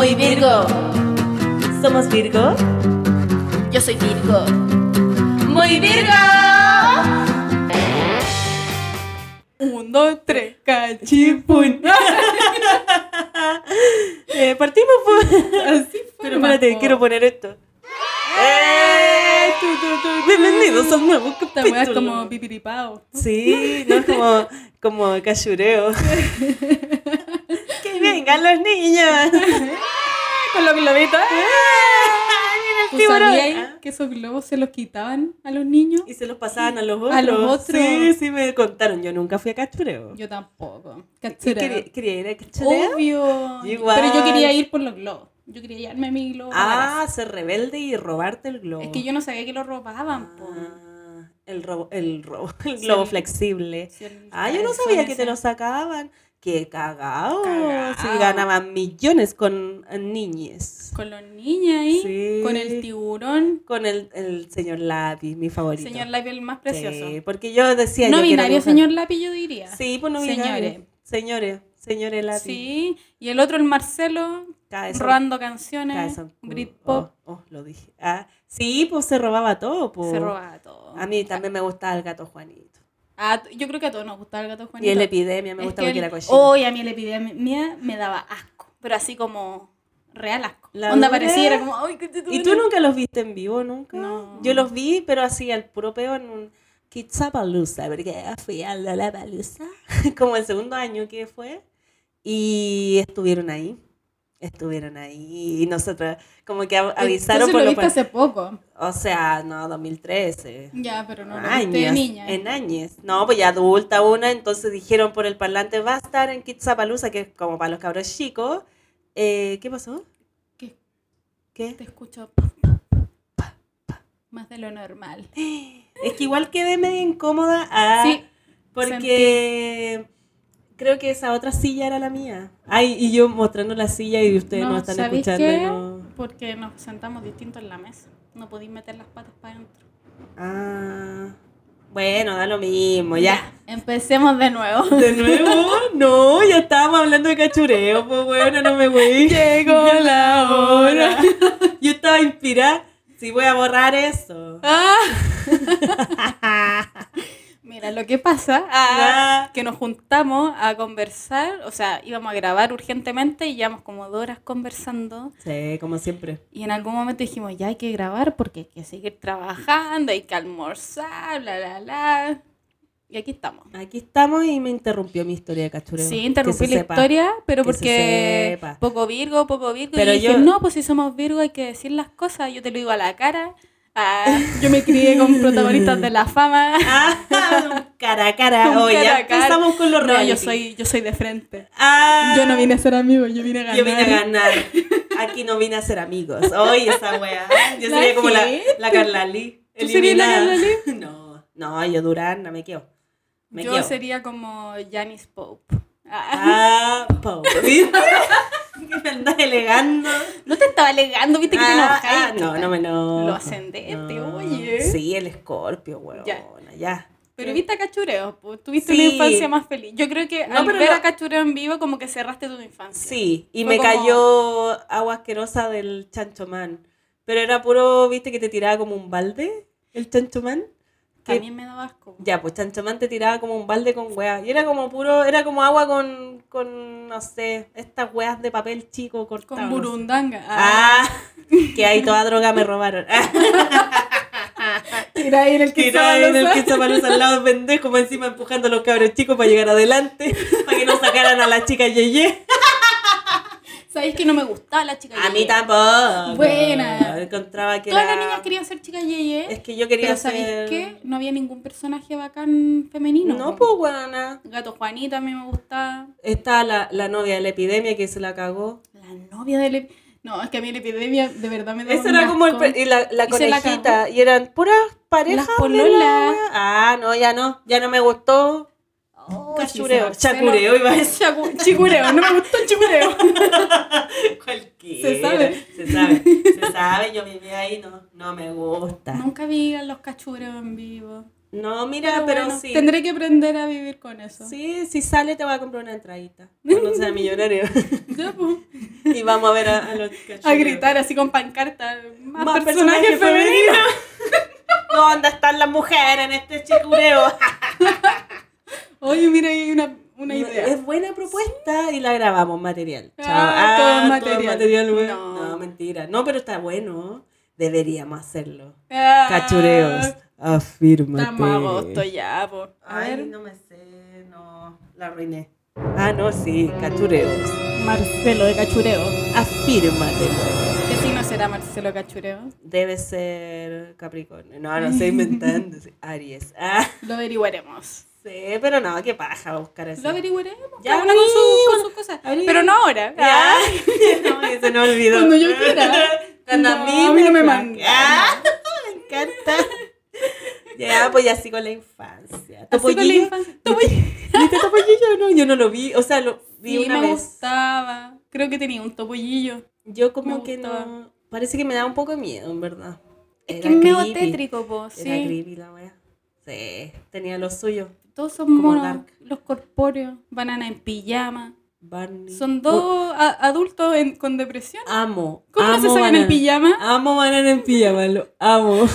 Muy Virgo. Somos Virgo. Yo soy Virgo. Muy Virgo. Un, dos, tres, cachipún. eh, partimos por... Así fue. Pero espérate, quiero poner esto. Bienvenidos a un nuevo Esta weá es capítulo. como pipiripao. Sí, no es como, como cachureo. ¡Que vengan los niños! Con los globitos. ¡Mira el ¿Tú sabías que esos globos se los quitaban a los niños? Y se los pasaban a los otros. A los otros. Sí, sí, me contaron. Yo nunca fui a cachureo. Yo tampoco. ¿Y Cachureo. quería, quería ir a cachureo? Obvio. Igual. Pero yo quería ir por los globos. Yo quería llevarme mi globo. Ah, ser rebelde y robarte el globo. Es que yo no sabía que lo robaban. Ah, el robo, el robo, el globo flexible. Sí, el Ah, yo no sabía que te lo sacaban. Qué cagado. Cagao. Sí, ganaban millones con niñes. Con los niños ahí. Sí. Con el tiburón. Con el, el señor Lápiz, mi favorito. Señor Lápiz, el más precioso. Sí, porque yo decía no yo binario, señor Lápiz, yo diría. Sí, pues no binario. Señores. Señores, señores Lápiz. Sí. Y el otro, el Marcelo, Cabezón. robando canciones. Britpop. Oh, oh, lo dije. Ah, sí, pues se robaba todo. Pues. Se robaba todo. A mí también me gustaba el gato Juanito. Ah, yo creo que a todos nos gustaba el gato Juanito. Y el epidemia me Es gustaba que el- era cochino. Hoy a mí la epidemia me daba asco. Pero así como real asco. ¿La Onda dura? parecía, era como, ay, te ¿Y tú nunca los viste en vivo nunca? No. Yo los vi, pero así al puro peo en un Kitzapalooza, porque fui a Lollapalooza, como el segundo año que fue, y estuvieron ahí. Estuvieron ahí y nosotros como que av- avisaron Entonces por lo lo hace poco. O sea, no, 2013. Ya, pero no años, niña. en años. No, pues ya adulta una, entonces dijeron por el parlante, va a estar en Kitzapalooza, que es como para los cabros chicos. Eh, ¿Qué pasó? ¿Qué? ¿Qué? Te escucho más de lo normal. Es que igual quedé medio incómoda ah, Sí, porque creo que esa otra silla era la mía. Ay, y yo mostrando la silla y ustedes no, están ¿sabéis escuchando. qué? no- Porque nos sentamos distintos en la mesa. No podéis meter las patas para adentro. Ah, bueno, da lo mismo, ya. Empecemos de nuevo. ¿De nuevo? No, ya estábamos hablando de cachureo, pues bueno, no me voy. Llegó la hora. Yo estaba inspirada. Sí, voy a borrar eso. Ah. Mira, lo que pasa Ah. que nos juntamos a conversar, o sea, íbamos a grabar urgentemente y llevamos como dos horas conversando Sí, como siempre. y en algún momento dijimos, ya hay que grabar porque hay que seguir trabajando, hay que almorzar, bla, bla, bla. Y aquí estamos. Aquí estamos y me interrumpió mi historia de cachureo. Sí, interrumpí se la sepa. historia, pero que se porque sepa. poco Virgo, poco Virgo. Pero y dije, yo- no, pues si somos Virgo hay que decir las cosas, yo te lo digo a la cara. Ah, yo me crié con protagonistas de la fama. Ah, cara a cara. Cara ya empezamos con los No, yo reality. soy, yo soy de frente. Ah, Yo no vine a ser amigo, yo vine a ganar. Yo vine a ganar. Aquí no vine a ser amigos. Oye, esa wea. Yo La sería como la, la Carla Lee. ¿Tú serías la. Carla No, no, yo Durán, no me quedo. Me yo quedo. sería como Janice Pope. Ah, Ah, Pau. ¿Viste? me andas elegando. No te estaba alegando, viste que te Ah, enojas. ah, no, no me enojo. Lo ascendente, No. oye. Sí, el escorpio, weón. Ya. Ya. Pero viste a Cachureo, pues tuviste Sí. una infancia más feliz. Yo creo que No, al pero ver lo- a Cachureo en vivo como que cerraste tu infancia. Sí, y Fue me como- cayó agua asquerosa del chanchomán. Pero era puro, viste, que te tiraba como un balde, el chanchomán. Que- También me daba asco. Ya, pues chanchomán te tiraba como un balde con weas. Y era como puro, era como agua con, con no sé, estas weas de papel chico cortado. Con burundanga. Ah, Ah, que ahí toda droga me robaron. tira ahí en el Que en el que al lado pendejo, encima empujando a los cabros chicos para llegar adelante, para que no sacaran a la chica Yeye. ¿Sabéis que no me gustaba la chica A mí Yeye? tampoco. Buena. Encontraba que Todas era... las niñas querían ser chica Yeye. Es que yo quería pero ¿sabéis ser... qué? No había ningún personaje bacán femenino. No, pues, buena. Gato Juanita a mí me gustaba. Está la, la novia de la epidemia que se la cagó. La novia de la... No, es que a mí la epidemia de verdad me Ese un era como el... Y la, la Y la. Y eran puras parejas. Las pololas. la- Ah, no, ya no. Ya no me gustó. Cachureo. Chacureo iba a decir. Chicureo, no me gustó el chicureo. Cualquiera. Se sabe. Se sabe. Se sabe. Yo viví ahí. No, no me gusta. Nunca vi a los cachureos en vivo. No, mira, pero, bueno, sí. Tendré que aprender a vivir con eso. Sí, si sale te voy a comprar una entradita. Cuando sea millonario. Pues. Y vamos a ver a, a los A cachureos. gritar así con pancarta. Más, Más personajes personajes femeninos. ¿Dónde están las mujeres en este chicureo? Oye, mira, hay una, una idea. Es buena propuesta y la grabamos material. Chao. Ah, todo material. güey. No. No. mentira. No, pero está bueno. Deberíamos hacerlo. Ah, Cachureos. Afírmate. Estamos a agosto ya, po. A Ay, ver, no me sé. No, la arruiné. Ah, no, sí. Cachureos. Marcelo de Cachureo. Afírmate. ¿Qué signo será Marcelo Cachureo? Debe ser Capricornio. No, no estoy inventando. Aries. Ah, Lo averiguaremos. Sí, pero no, qué paja buscar eso. Lo averiguaremos. Ya, una con, su- con sus cosas. Pero no ahora. Ya. no, se me olvidó. Cuando yo quiera. Cuando No, a mí, a mí no me. Ah, me encanta. Ya, pues ya sigo la infancia. Así con la ¿Topollillo? infancia. Topollillo. ¿Viste Topollillo o no? Yo no lo vi. O sea, lo vi Sí, una me vez. gustaba. Creo que tenía un topollillo. Yo como Me que gustaba. no... Parece que me da un poco de miedo, en verdad. Es Era que es medio tétrico, po. Era Sí. creepy la wea. Sí, tenía lo suyo. Todos son Como monos. Dark. Los corpóreos. Banana en pijama. Barney. Son dos a- adultos en- con depresión. Amo. ¿Cómo no amo se sacan banana. el pijama? Amo banana en pijama, lo amo.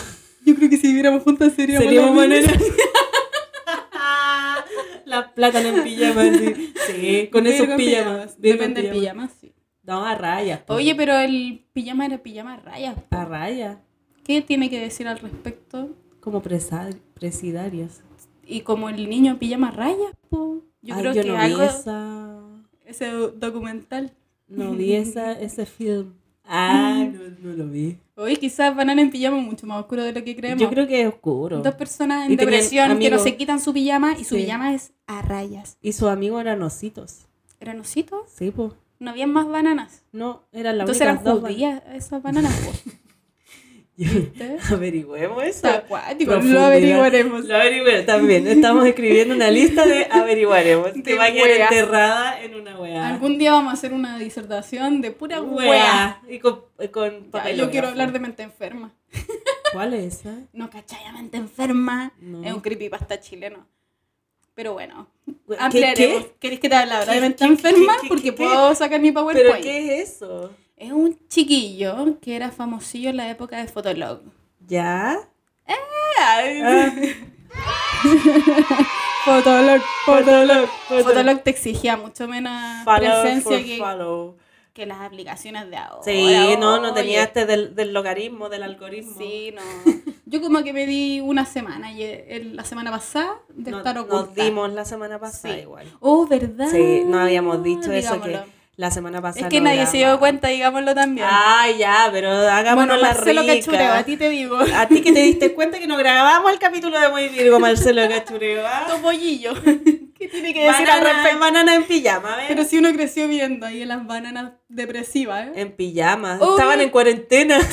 Yo creo que si viviéramos juntas seríamos, Seríamos banana. La plátano en pijama, sí. Sí, con esos en pijamas. Depende del pijama, sí. No, a rayas. po. Oye, pero el pijama era pijama a rayas. po. A rayas. ¿Qué tiene que decir al respecto? Como presidarios. Y como el niño pijama a rayas, po. Yo Ay, creo yo que no algo... vi esa... Ese do- documental. No vi esa, ese film. Ah, no, no lo vi. Oye, quizás Banana en pijama es mucho más oscuro de lo que creemos. Yo creo que es oscuro. Dos personas en Y depresión que no se quitan su pijama y su Sí. pijama es a rayas. Y sus amigos eran ositos. ¿Eran ositos? Sí, pues. No habían más bananas. No, eran las Entonces eran dos judías esas bananas. po. ¿Viste? Averigüemos eso. Acuático, lo averiguaremos. Lo averigüemos también. Estamos escribiendo una lista de averiguaremos. que De va a quedar enterrada en una weá. Algún día vamos a hacer una disertación de pura wea. Wea. Y con, con Ya, papel. yo quiero hablar de mente enferma. ¿Cuál es esa? No cachai a mente enferma. No. Es un creepypasta chileno. Pero bueno, ¿Qué- ampliaremos. qué? ¿Querés que te hable ahora de ¿Qué- mente enferma? qué- qué- Porque puedo sacar mi ¿Pero PowerPoint. qué es eso? Es un chiquillo que era famosillo en la época de Fotolog. ¿Ya? Ay, Ah. Fotolog, Fotolog, Fotolog te exigía mucho menos Follow presencia que, follow. que las aplicaciones de ahora. Sí, no, no tenía este del, del logaritmo, del algoritmo. Sí, no. Yo como que me di una semana y el- la semana pasada de No- estar oculta. Nos dimos la semana pasada Sí. igual. Oh, ¿verdad? Sí, no habíamos dicho eso que la semana pasada Es que nadie se dio cuenta, digámoslo también. Ay, ya, pero hagámonos bueno, la Marcelo rica. Cachureo, a ti te digo. A ti que te diste cuenta que no grabamos el capítulo de Muy Virgo, Marcelo Cachureo. ¿ah? Topollillo. ¿Qué tiene que decir al Banana, respecto? banana en pijama, a ver. Pero si uno creció viendo ahí en las bananas depresivas, ¿eh? En pijama. Uy. Estaban en cuarentena.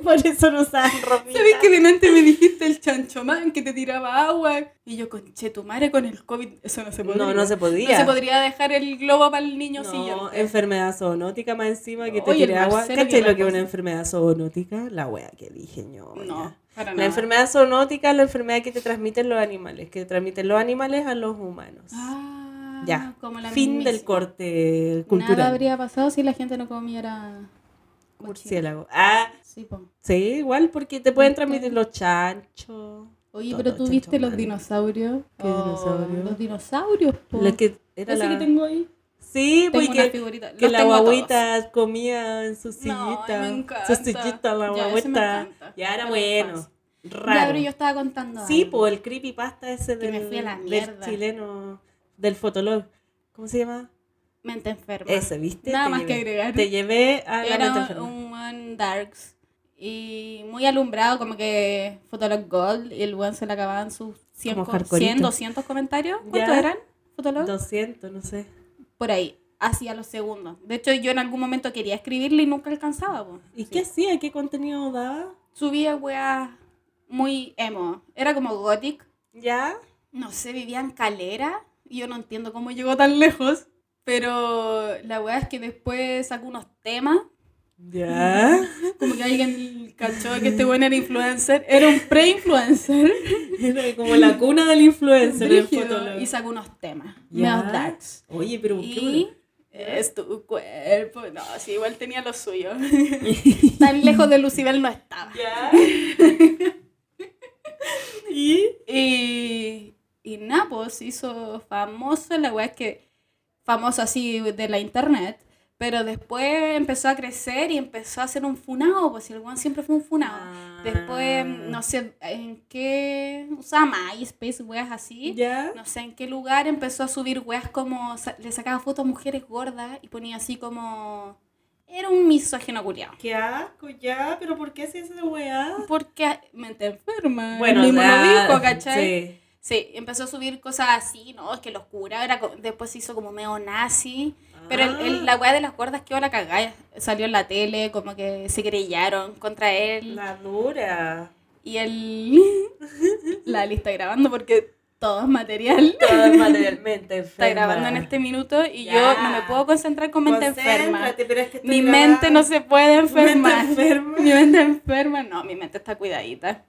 Por eso no usaban ropita. ¿Sabes que delante me dijiste el chanchomán que te tiraba agua? Y yo, conche tu madre con el COVID, eso no se podría. No, no se podía. No se podría dejar el globo para el niño No, siguiente. enfermedad zoonótica más encima que te Oye, tire agua. ¿Cachai lo que es una enfermedad zoonótica? La wea que dije yo. No, para La nada. enfermedad zoonótica es la enfermedad que te transmiten los animales, que transmiten los animales a los humanos. Ah, ya. como la fin del corte cultural. Nada habría pasado si la gente no comiera. Murciélago. Ah, Sí, po. sí, igual porque te pueden transmitir los chanchos. Oye, pero tú viste los dinosaurios. ¿Qué dinosaurios? Los dinosaurios, po. Que era Ese la... que tengo ahí. Sí, Tengo porque que la todos. guaguita comía en su No, sillita. me encanta. su sillita, la Ya, guaguita. encanta. Ya era bueno. infancia. Ya, Raro. pero yo estaba contando Sí, algo. pues el creepypasta ese Que del, me fui a la del mierda. chileno, del fotolog. ¿Cómo se llama? Mente enferma. Ese, ¿viste? Nada Te más que agregar. Te llevé a la mente Era enferma. un buen darks. Y muy alumbrado, como que Fotolog Gold. Y el buen se le acababan sus 100, Como co- hardcoreito. 100 200 comentarios. ¿Cuántos eran? Fotolog. 200, no sé. Por ahí. Hacia los segundos. De hecho, yo en algún momento quería escribirle y nunca alcanzaba. po. ¿Y Sí. qué hacía? ¿Qué contenido daba? Subía weas muy emo. Era como gothic. ¿Ya? No sé, vivía en calera. Y yo no entiendo cómo llegó tan lejos. Pero la wea es que después sacó unos temas Ya. Como que alguien cachó que este buen era influencer. Era un pre-influencer. Era como la cuna del influencer y sacó unos temas. Ya. Oye, pero qué Y bueno. es tu cuerpo. No, sí, igual tenía lo suyo. Tan lejos de Lucibel no estaba. Ya. ¿Y? Y, y nada, pues hizo famoso, la es que famoso así de la internet, pero después empezó a crecer y empezó a ser un funado, pues el weón siempre fue un funado. Ah. Después, no sé en qué, usaba MySpace, weas así. ¿Ya? No sé en qué lugar empezó a subir weas como, le sacaba fotos a mujeres gordas y ponía así como, era un misógino culiao. Qué asco, ya, pero ¿por qué haces esa weá? Porque mente enferma. Bueno, mismo lo dijo, ¿cachai? Sí. Sí, empezó a subir cosas así, ¿no? Es que los cura, era después se hizo como medio nazi. Pero el, el- la weá de las gordas quedó la cagada. Salió en la tele, como que se querellaron contra él. La dura. Y él. la lista grabando porque todo es material. Todo es materialmente Está enferma. grabando en este minuto y Ya. yo no me puedo concentrar con mente enferma. Concéntrate, pero es que estoy Mi mente no se puede enfermar. Mente enferma. Mi mente enferma, no, mi mente está cuidadita.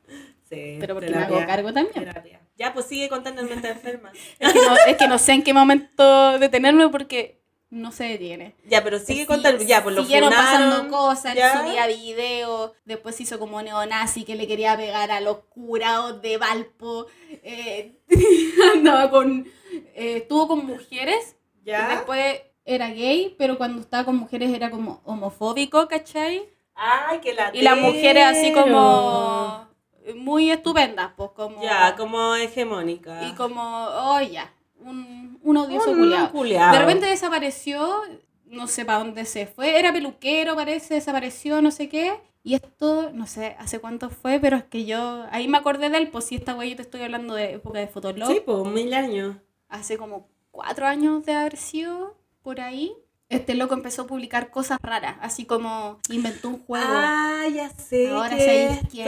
Sí, Pero porque me terapia, hago cargo también. terapia. Ya, pues sigue contando en mente enferma. Es que, no, es que no sé en qué momento detenerme porque no se detiene. Ya, pero sigue contando. Ya, pues lo Siguieron funaron, pasando cosas, ya. subía videos, después hizo como neonazi que le quería pegar a los curados de Valpo, eh, andaba con, eh, estuvo con mujeres, Ya. y después era gay, pero cuando estaba con mujeres era como homofóbico, ¿cachai? Ay, que la Y las mujeres así como muy estupendas, pues como... Ya, como hegemónica. Y como, oh ya, un, un odioso Un culiao. De repente desapareció, no sé para dónde se fue, era peluquero parece, desapareció, no sé qué. Y esto, no sé hace cuánto fue, pero es que yo, ahí me acordé de él, pues si esta wey yo te estoy hablando de época de Fotolog, Sí, pues mil años. hace como cuatro años de haber sido por ahí. Este loco empezó a publicar cosas raras, así como inventó un juego. Ah, ya sé. Ahora quién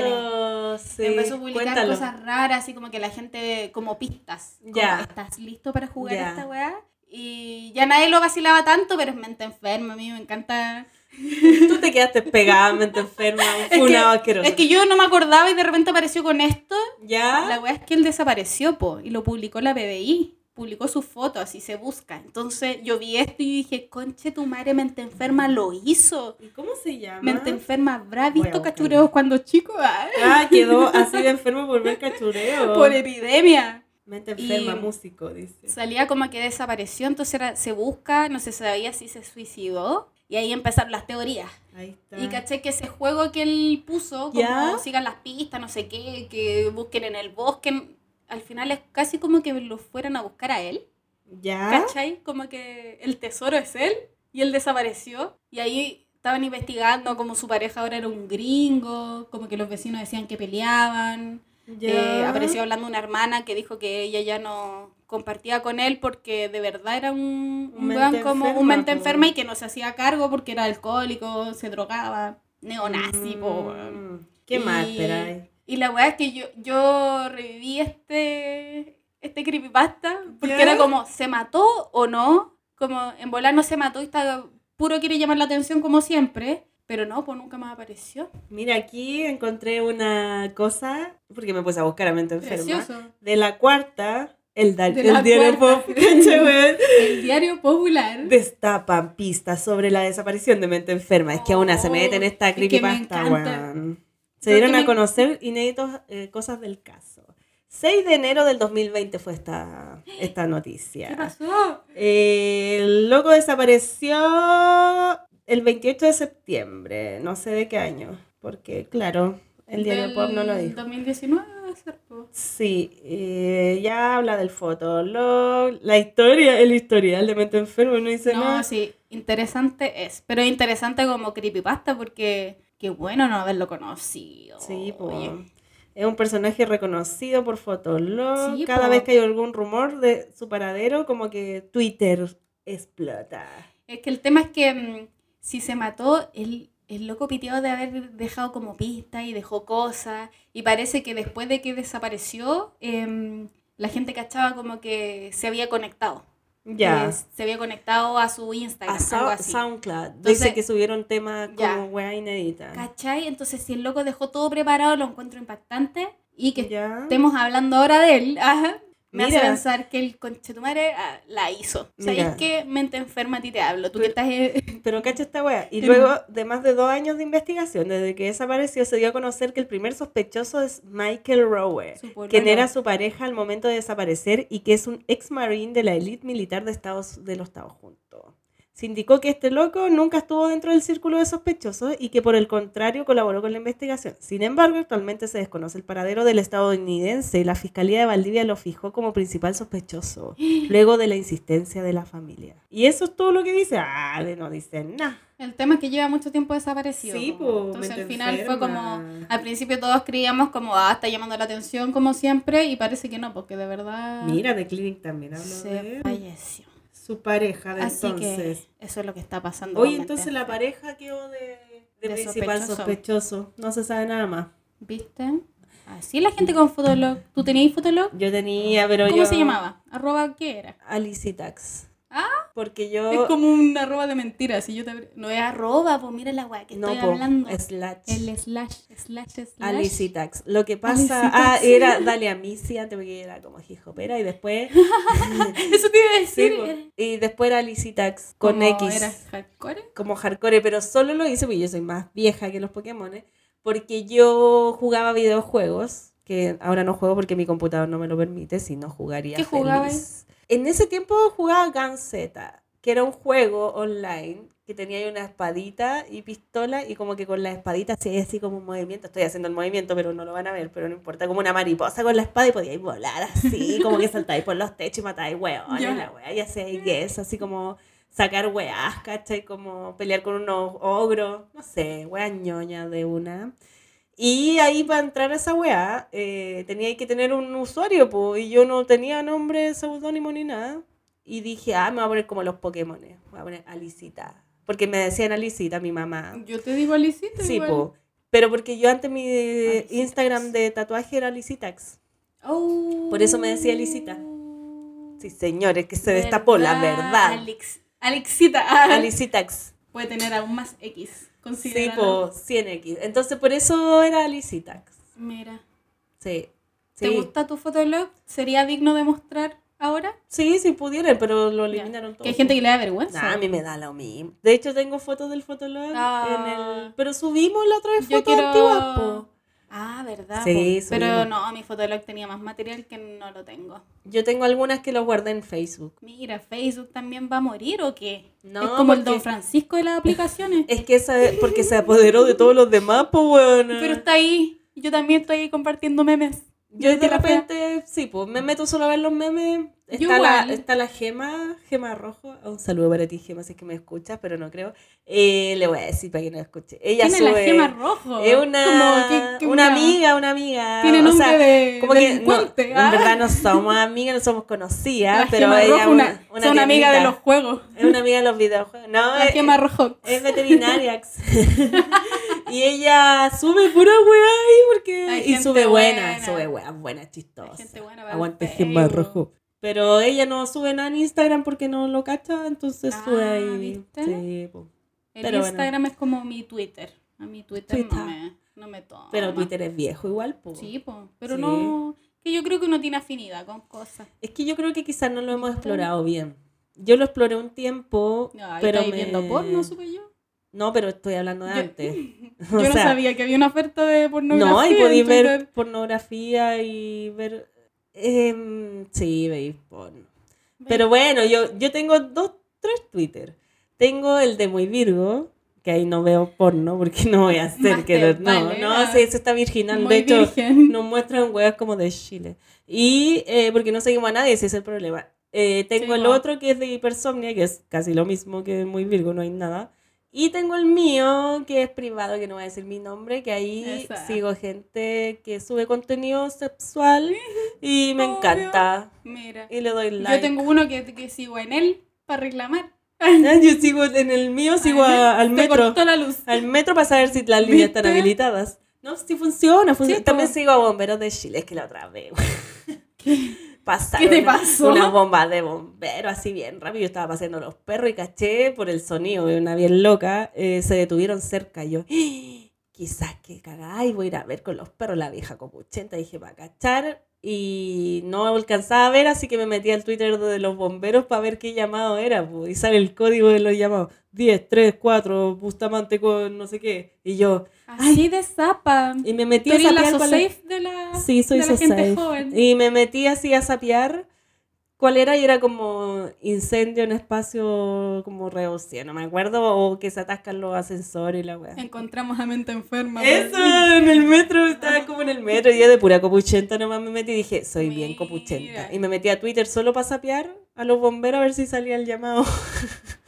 sí. Empezó a publicar Cuéntalo. cosas raras, así como que la gente, como pistas. como, Ya. ¿Estás listo para jugar Ya. esta weá? Y ya nadie lo vacilaba tanto, pero es mente enferma. A mí me encanta. Tú te quedaste pegada, mente enferma, un Es que, es que yo no me acordaba y de repente apareció con esto. ¿Ya? La weá es que él desapareció, po, y lo publicó la PDI. Publicó sus fotos, así se busca. Entonces yo vi esto y dije, conche, tu madre mente enferma lo hizo. ¿Y cómo se llama? Mente enferma, ¿habrá visto cachureos cuando chico? Ah, Ah, quedó así de enfermo por ver cachureo. Por epidemia. Mente enferma, Y- músico, dice. salía como que desapareció, entonces era- se busca, no se sabía si se suicidó, y ahí empezaron las teorías. Ahí está. Y caché que ese juego que él puso, como ¿Ya? sigan las pistas, no sé qué, que busquen en el bosque, al final es casi como que lo fueran a buscar a él, ¿Ya? ¿cachai? Como que el tesoro es él, y él desapareció, y ahí estaban investigando como su pareja ahora era un gringo, como que los vecinos decían que peleaban. ¿Ya? Eh, apareció hablando una hermana que dijo que ella ya no compartía con él porque de verdad era un, Un mente como enferma, un mente enferma y que no se hacía cargo porque era alcohólico, se drogaba, neonazi, po. Mm, ¿Qué más Y-? Y la weá es que yo, yo reviví este, este creepypasta porque ¿Ya? era como, ¿se mató o no? Como en volar no se mató y está puro quiere llamar la atención como siempre, pero no, pues nunca más apareció. Mira, aquí encontré una cosa, porque me puse a buscar a mente enferma. Precioso. De la cuarta, el, da- el diario pop. El diario popular. Destapan pistas sobre la desaparición de mente enferma. Es que una se mete en esta Oh, es que me creepypasta, encanta. weón. Se dieron a conocer inéditos eh, cosas del caso. 6 de enero del 2020 fue esta, esta noticia. ¿Qué pasó? Eh, el loco desapareció el 28 de septiembre, no sé de qué año, porque claro, el diario Pop no lo dijo. 2019 debe ser. Sí, eh, ya habla del fotolog, la historia, el historial de mente enfermo, no dice No, nada. sí, interesante es. Pero interesante como creepypasta porque qué bueno no haberlo conocido. Sí, pues. Oye, Es un personaje reconocido por Fotolog. Sí, Cada po. vez que hay algún rumor de su paradero, como que Twitter explota. Es que el tema es que mm, si se mató, el, el loco piteado de haber dejado como pista y dejó cosas. Y parece que después de que desapareció, em, la gente cachaba como que se había conectado. Ya. se había conectado a su Instagram, A Sou- algo así. SoundCloud. Entonces- Dice que subieron temas como wea inédita. ¿Cachai? Entonces, si el loco dejó todo preparado, lo encuentro impactante. Y que estemos hablando ahora de él, ajá, me Mira. hace pensar que el conchetumare ah, la hizo. ¿Sabes qué? Mente enferma a ti te hablo. Tú que estás... Pero cacha esta wea. Y luego de más de dos años de investigación, desde que desapareció, se dio a conocer que el primer sospechoso es Michael Rowe, quien era su pareja al momento de desaparecer y que es un ex marine de la élite militar de, Estados, de los Estados Juntos. Se indicó que este loco nunca estuvo dentro del círculo de sospechosos y que por el contrario colaboró con la investigación. Sin embargo, actualmente se desconoce el paradero del estadounidense y la Fiscalía de Valdivia lo fijó como principal sospechoso, luego de la insistencia de la familia. Y eso es todo lo que dice. Ah, de no dicen nada. El tema es que lleva mucho tiempo desaparecido. Sí, po, Entonces al final fue como, enferma. al principio todos creíamos como, ah, está llamando la atención como siempre y parece que no, porque de verdad Mira, The Clinic también habló de se él. falleció. Su pareja de Así entonces. que eso es lo que está pasando. Con entonces la pareja quedó de, de De principal sospechoso. sospechoso. No se sabe nada más. ¿Viste? Así la gente con Fotolog. ¿Tú tenías Fotolog? Yo tenía, pero ¿Cómo yo... se llamaba? ¿Arroba qué era? Alicitax. Ah, Porque yo... es como un arroba de mentiras. Si yo te... No es arroba, pues mira la weá que no, estoy po, hablando. slash. El slash, slash, slash. Alicitax. Lo que pasa... Ah, era Dalia Missy antes porque era como hijopera y después... Eso te iba a decir. y después era Alicitax con como X. ¿Era hardcore? como hardcore, pero solo lo hice porque yo soy más vieja que los Pokémon, porque yo jugaba videojuegos, que ahora no juego porque mi computador no me lo permite, si no jugaría ¿Qué feliz. jugabas? En ese tiempo jugaba Gun que era un juego online que tenía una espadita y pistola y como que con la espadita hacía así como un movimiento, estoy haciendo el movimiento pero no lo van a ver, pero no importa, como una mariposa con la espada y podíais volar así, como que saltáis por los techos y matáis hueones, la wea, y hacíais eso, así como sacar weas, ¿cachai? Como pelear con unos ogros, no sé, weas ñoña de una. Y ahí para entrar a esa weá eh, tenía que tener un usuario, pues, y yo no tenía nombre, seudónimo ni nada. Y dije, ah, me voy a poner como los Pokémon, me voy a poner Alicita. Porque me decían Alicita, mi mamá. Yo te digo Alicita. Sí, igual. po. Pero porque yo antes mi Alicitax. Instagram de tatuaje era Alicitax. Oh. Por eso me decía Alicita. Sí, señores, que se destapó la verdad. Alex, Alexita. Alicitax. Puede tener aún más X. Sí, po, 100X. Entonces por eso era Alicitax. Mira. Sí. ¿Te Sí. gusta tu fotolog? ¿Sería digno de mostrar ahora? Sí, si pudieran, pero lo eliminaron todo. Que hay gente que le da vergüenza. Nah, a mí me da lo mismo. De hecho, tengo fotos del Fotolog Ah. en el... Pero subimos la otra vez fotos quiero- antiguas, po. Ah, ¿verdad? Sí? Pero no, mi fotolog tenía más material que no lo tengo. Yo tengo algunas que los guardé en Facebook. Mira, ¿Facebook también va a morir o qué? No, es como el Don Francisco de las aplicaciones. Es que esa porque se apoderó de todos los demás, pues, weón. Pero está ahí. Yo también estoy ahí compartiendo memes. Yo de repente, sí, pues me meto solo a ver los memes. Está la, está la Gema, Gema Rojo. Un saludo para ti, Gema, si es que me escuchas, pero no creo. Eh, le voy a decir para que no escuche. Ella Tiene sube. la gema rojo. Es una, que- que una amiga, una amiga. Tiene o nombre sea, de como que no, delincuente. en ah. verdad no somos amigas, no somos conocidas, La pero gema ella rojo, es una, una, son amiga de los juegos. Es una amiga de los videojuegos. No, La es, gema rojo. es veterinaria. y ella sube pura weá ahí porque. Hay y sube buena, buena. sube weá, buena, chistosa. Gente buena Aguante. Rojo. Pero ella no sube nada en Instagram porque no lo cacha, entonces Ah, sube ahí. ¿viste? Sí, po. El Pero bueno. Instagram es como mi Twitter. A mi Twitter, Twitter. no me, no me toma. Pero Twitter es viejo igual, po. Sí, po, pero Sí. no. Que yo creo que uno tiene afinidad con cosas. Es que yo creo que quizás no lo hemos explorado bien. Yo lo exploré un tiempo, Ay, pero ¿estáis me... viendo porno, supe yo? No, pero estoy hablando de Yo- antes. Yo O no sea, sabía que había una oferta de pornografía. No, y podéis ver pornografía y ver... em, sí, veis porno. Pero bueno, yo, yo tengo dos, tres Twitter. Tengo el de Muy Virgo, que ahí no veo porno porque no voy a hacer Más que... lo- no, vale, no, sí, eso está virginal. Muy de hecho, virgen. nos muestran weas como de Chile. Y eh, porque no seguimos a nadie, ese es el problema. Eh, tengo Sí, el otro que es de hipersomnia, que es casi lo mismo que muy Virgo, no hay nada. Y tengo el mío, que es privado, que no voy a decir mi nombre, que ahí Esa. sigo gente que sube contenido sexual y me Obvio. encanta. Mira. Y le doy like. Yo tengo uno que, que sigo en él para reclamar. Yo sigo en el mío, sigo a- al metro. cortó la luz. Al metro para saber si las líneas están habilitadas. No, sí funciona. funciona. Sí. También sigo a Bomberos de Chile, es que la otra vez. pasaron ¿Qué te pasó? una bomba de bombero así bien rápido. Yo estaba paseando los perros y caché por el sonido de una bien loca. eh, se detuvieron cerca. Yo, "Ah, quizás que cagáis, voy a ir a ver con los perros la vieja copuchenta. Dije, para cachar. Y no alcanzaba a ver, así que me metí al Twitter de los bomberos para ver qué llamado era. po, Y sale el código de los llamados: 10, 3, 4, Bustamante con no sé qué. Y yo, Así de zapa. y me metí a eres la sapear cuál de la, Sí, soy de la gente joven. Y me metí así a sapear cuál era y era como incendio en espacio como reducido, no me acuerdo, o que se atascan los ascensores y la weá. Encontramos a mente enferma. Eso, en el metro, estaba como en el metro y yo de pura copuchenta nomás me metí y dije, soy bien Mira. copuchenta. Y me metí a Twitter solo para sapear a los bomberos a ver si salía el llamado.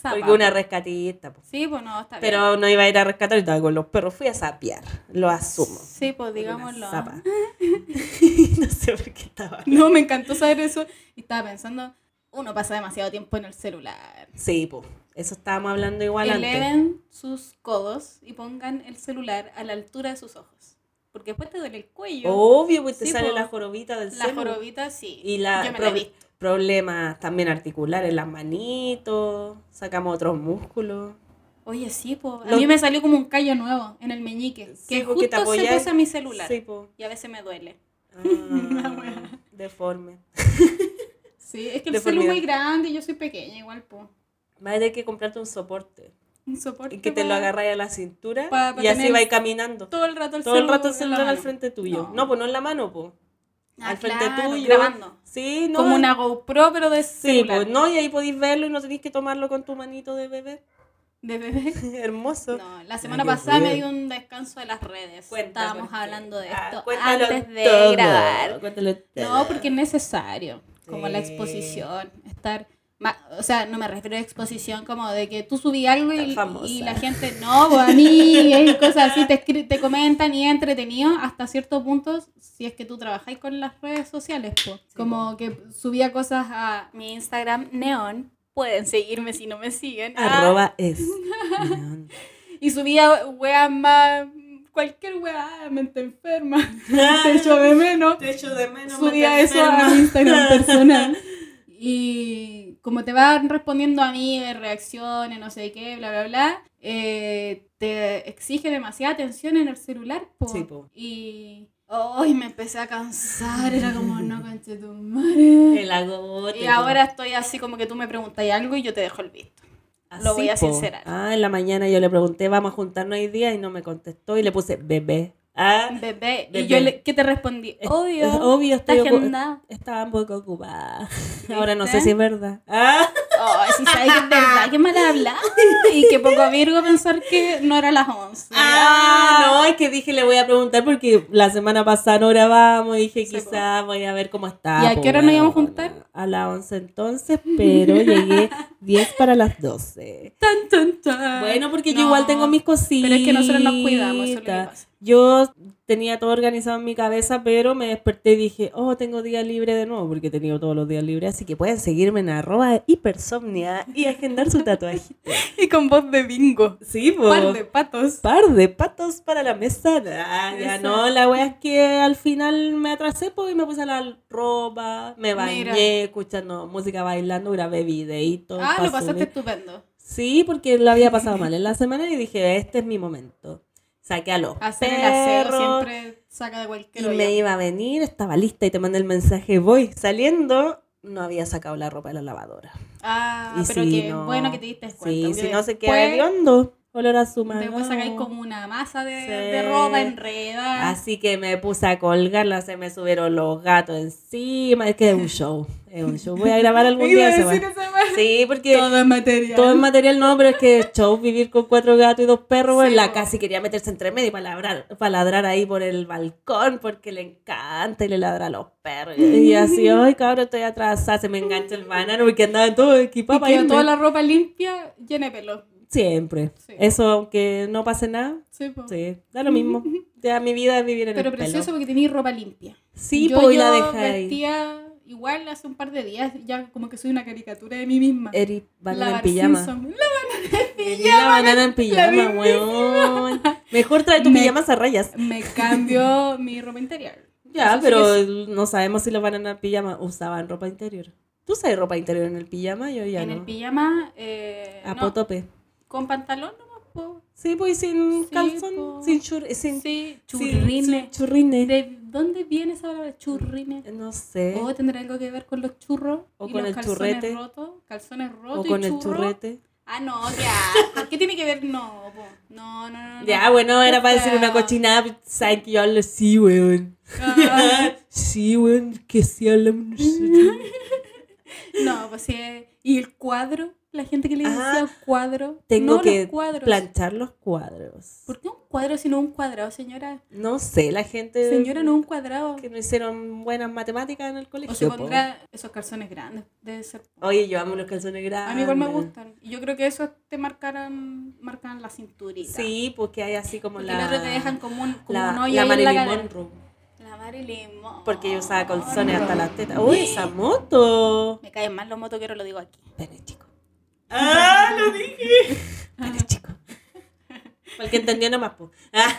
Zapa. Porque una rescatista. po. Sí, pues no, está bien. Pero no iba a ir a rescatar y estaba con los perros, fui a sapear, lo asumo. Sí, pues digámoslo. zapa. no sé por qué estaba. No, me encantó saber eso. Y estaba pensando, uno pasa demasiado tiempo en el celular. Sí, pues. Eso estábamos hablando igual antes. Eleven sus codos y pongan el celular a la altura de sus ojos. Porque después te duele el cuello. Obvio, pues te sale po. la jorobita del la celu. jorobita, sí. Y la Yo me la he visto. Problemas también articulares, las manitos, sacamos otros músculos. Oye, sí, po. A Lo- mí me salió como un callo nuevo en el meñique. Sí, que te justo se apoyas- puso a mi celular. Sí, po. Y a veces me duele. Ah, deforme. Sí, es que el celular es muy grande y yo soy pequeña igual, po. Vas a tener que comprarte un soporte. Un soporte. Y que te lo agarráis a la cintura pa- pa y así vais caminando. Todo el rato el Todo el rato el celular al frente tuyo. No. No, pues no en la mano, pues. Ah, al frente claro, tuyo. grabando. Sí, no. Como una GoPro, pero de Sí, pues no, y ahí podéis verlo y no tenéis que tomarlo con tu manito de bebé. De bebé. Hermoso. No, la semana qué pasada me di un descanso de las redes. Cuenta Estábamos hablando de Ah, esto cuéntalo antes de todo, grabar. cuéntalo todo. No, porque es necesario, como la Sí. exposición, estar, o sea, no me refiero a exposición como de que tú subí algo y, y la gente, no, pues a mí, y cosas así, te, te comentan y es entretenido hasta ciertos puntos si es que tú trabajáis con las redes sociales, pues. como que subía cosas a mi Instagram neon, pueden seguirme si no me siguen, Ah, Arroba es. neón. y subía weas más, cualquier wea, mente enferma, te echo de menos Te echo de menos. subía me eso a mi Instagram personal. Y como te van respondiendo a mí, de reacciones, no sé qué, bla, bla, bla, eh, te exige demasiada atención en el celular. Po. Sí, po. Y hoy me empecé a cansar, era como, no conche tu madre. El agote. Y ahora estoy así como que tú me preguntas algo y yo te dejo el visto. lo voy a po. sincerar. Ah, en la mañana yo le pregunté, vamos a juntarnos hoy día y no me contestó y le puse bebé. Ah, Bebé. Bebé. Y yo, le, ¿qué te respondí? es- Obvio. es obvio, estoy ocu-. Estaba un poco ocupada. Ahora no sé si es verdad. Ah, Oh, si sabes que es verdad, qué mal habla. Y qué poco virgo pensar que no era las 11. ah, no, es que dije le voy a preguntar porque la semana pasada no grabamos dije Sí, po. quizás voy a ver cómo está. ¿Y a po, qué hora nos íbamos a juntar? A las 11 entonces, pero llegué 10 para las 12. Tan, tan, tan. Bueno, porque yo igual tengo mis cositas. Pero es que nosotros nos cuidamos, eso Yo tenía todo organizado en mi cabeza, pero me desperté y dije, oh, tengo día libre de nuevo, porque he tenido todos los días libres, así que pueden seguirme en arroba hipersomnia y agendar su tatuaje. Y con voz de bingo. Sí, pues. Par de patos. Par de patos para la mesa. Ah, ya no, la wea es que al final me atrasé pues, y me puse la ropa, me bañé, Mira. escuchando música, bailando, grabé videitos. Ah, lo pasaste subir. estupendo. Sí, porque lo había pasado mal en la semana y dije, este es mi momento. Saqué a los Hacer el aseo siempre saca de cualquier y olla. me iba a venir, estaba lista y te mandé el mensaje, voy saliendo, no había sacado la ropa de la lavadora. Ah, Y pero si que no- bueno que te diste cuenta. Sí, si no se queda hediondo, olor a su mano. Después sacáis como una masa de, Sí. de ropa enredada. Así que me puse a colgarla, se me subieron los gatos encima, es que es un show, es un show. Voy a grabar algún día ese. Sí, porque Todo es material. todo es material no, pero es que es show vivir con cuatro gatos y dos perros. Sí, en la casa y quería meterse entre medio para ladrar, para ladrar ahí por el balcón porque le encanta y le ladra a los perros. Y así, ay cabrón, estoy atrasada, se me engancha el banano porque andaba todo equipado Y quedó toda la ropa limpia, llena de pelo. Siempre. Sí. Eso, aunque no pase nada, Sí, po. sí, da lo mismo. Ya mi vida es vivir en Pero el precioso pelo. porque tenéis ropa limpia. Sí, yo, pues y la dejáis. vestía igual hace un par de días, ya como que soy una caricatura de mí misma. Eri, banana en pijama. Simpson. La banana en pijama. la banana en pijama, weón. Mejor trae tu Me- pijamas a rayas. Me cambio mi ropa interior. Ya, Eso pero no sabemos si los andar en pijama. Usaban ropa interior. ¿Tú sabes ropa interior en el pijama? Yo ya en no. el pijama, eh, A no, potope. Con pantalón nomás, po. Sí, pues sin Sí, calzón, po. sin chur, sin, Sí, sin- sin churrines. ¿De dónde viene esa palabra churrines? No sé. ¿O tendrá algo que ver con los churros? O y con los el calzones churrete. rotos? ¿Calzones rotos o y con el churro? churrete. Ah, no, ya. ¿Qué tiene que ver? No, po. no, no, no. no. Ya, bueno, era para decir una cochinada. pero Saben que yo hablo así, weón. Ah, sí, weón, que sí hablamos nosotros. no, pues sí. eh, ¿Y el cuadro? La gente que le Ah, decía cuadro. Tengo no, que los cuadros. planchar los cuadros. ¿Por qué un cuadro si no un cuadrado, señora? No sé, la gente Señora, no un cuadrado. que no hicieron buenas matemáticas en el colegio. O se po. pondrá esos calzones grandes. Debe ser. Oye, yo amo los calzones grandes. A mí igual me gustan. Y yo creo que eso te marcarán, marcan la cinturita. Sí, porque hay así como Porque la. otro te dejan como un, como la, un hoyo la Marilyn la. Monroe. La Marilyn Monroe. Porque yo usaba calzones hasta las tetas. ¡Uy, esa moto! Me caen mal los motoqueros, lo digo aquí. Pene chico. ¡Ah, lo dije! Pene chico. Para el que entendió nomás, po. Ah,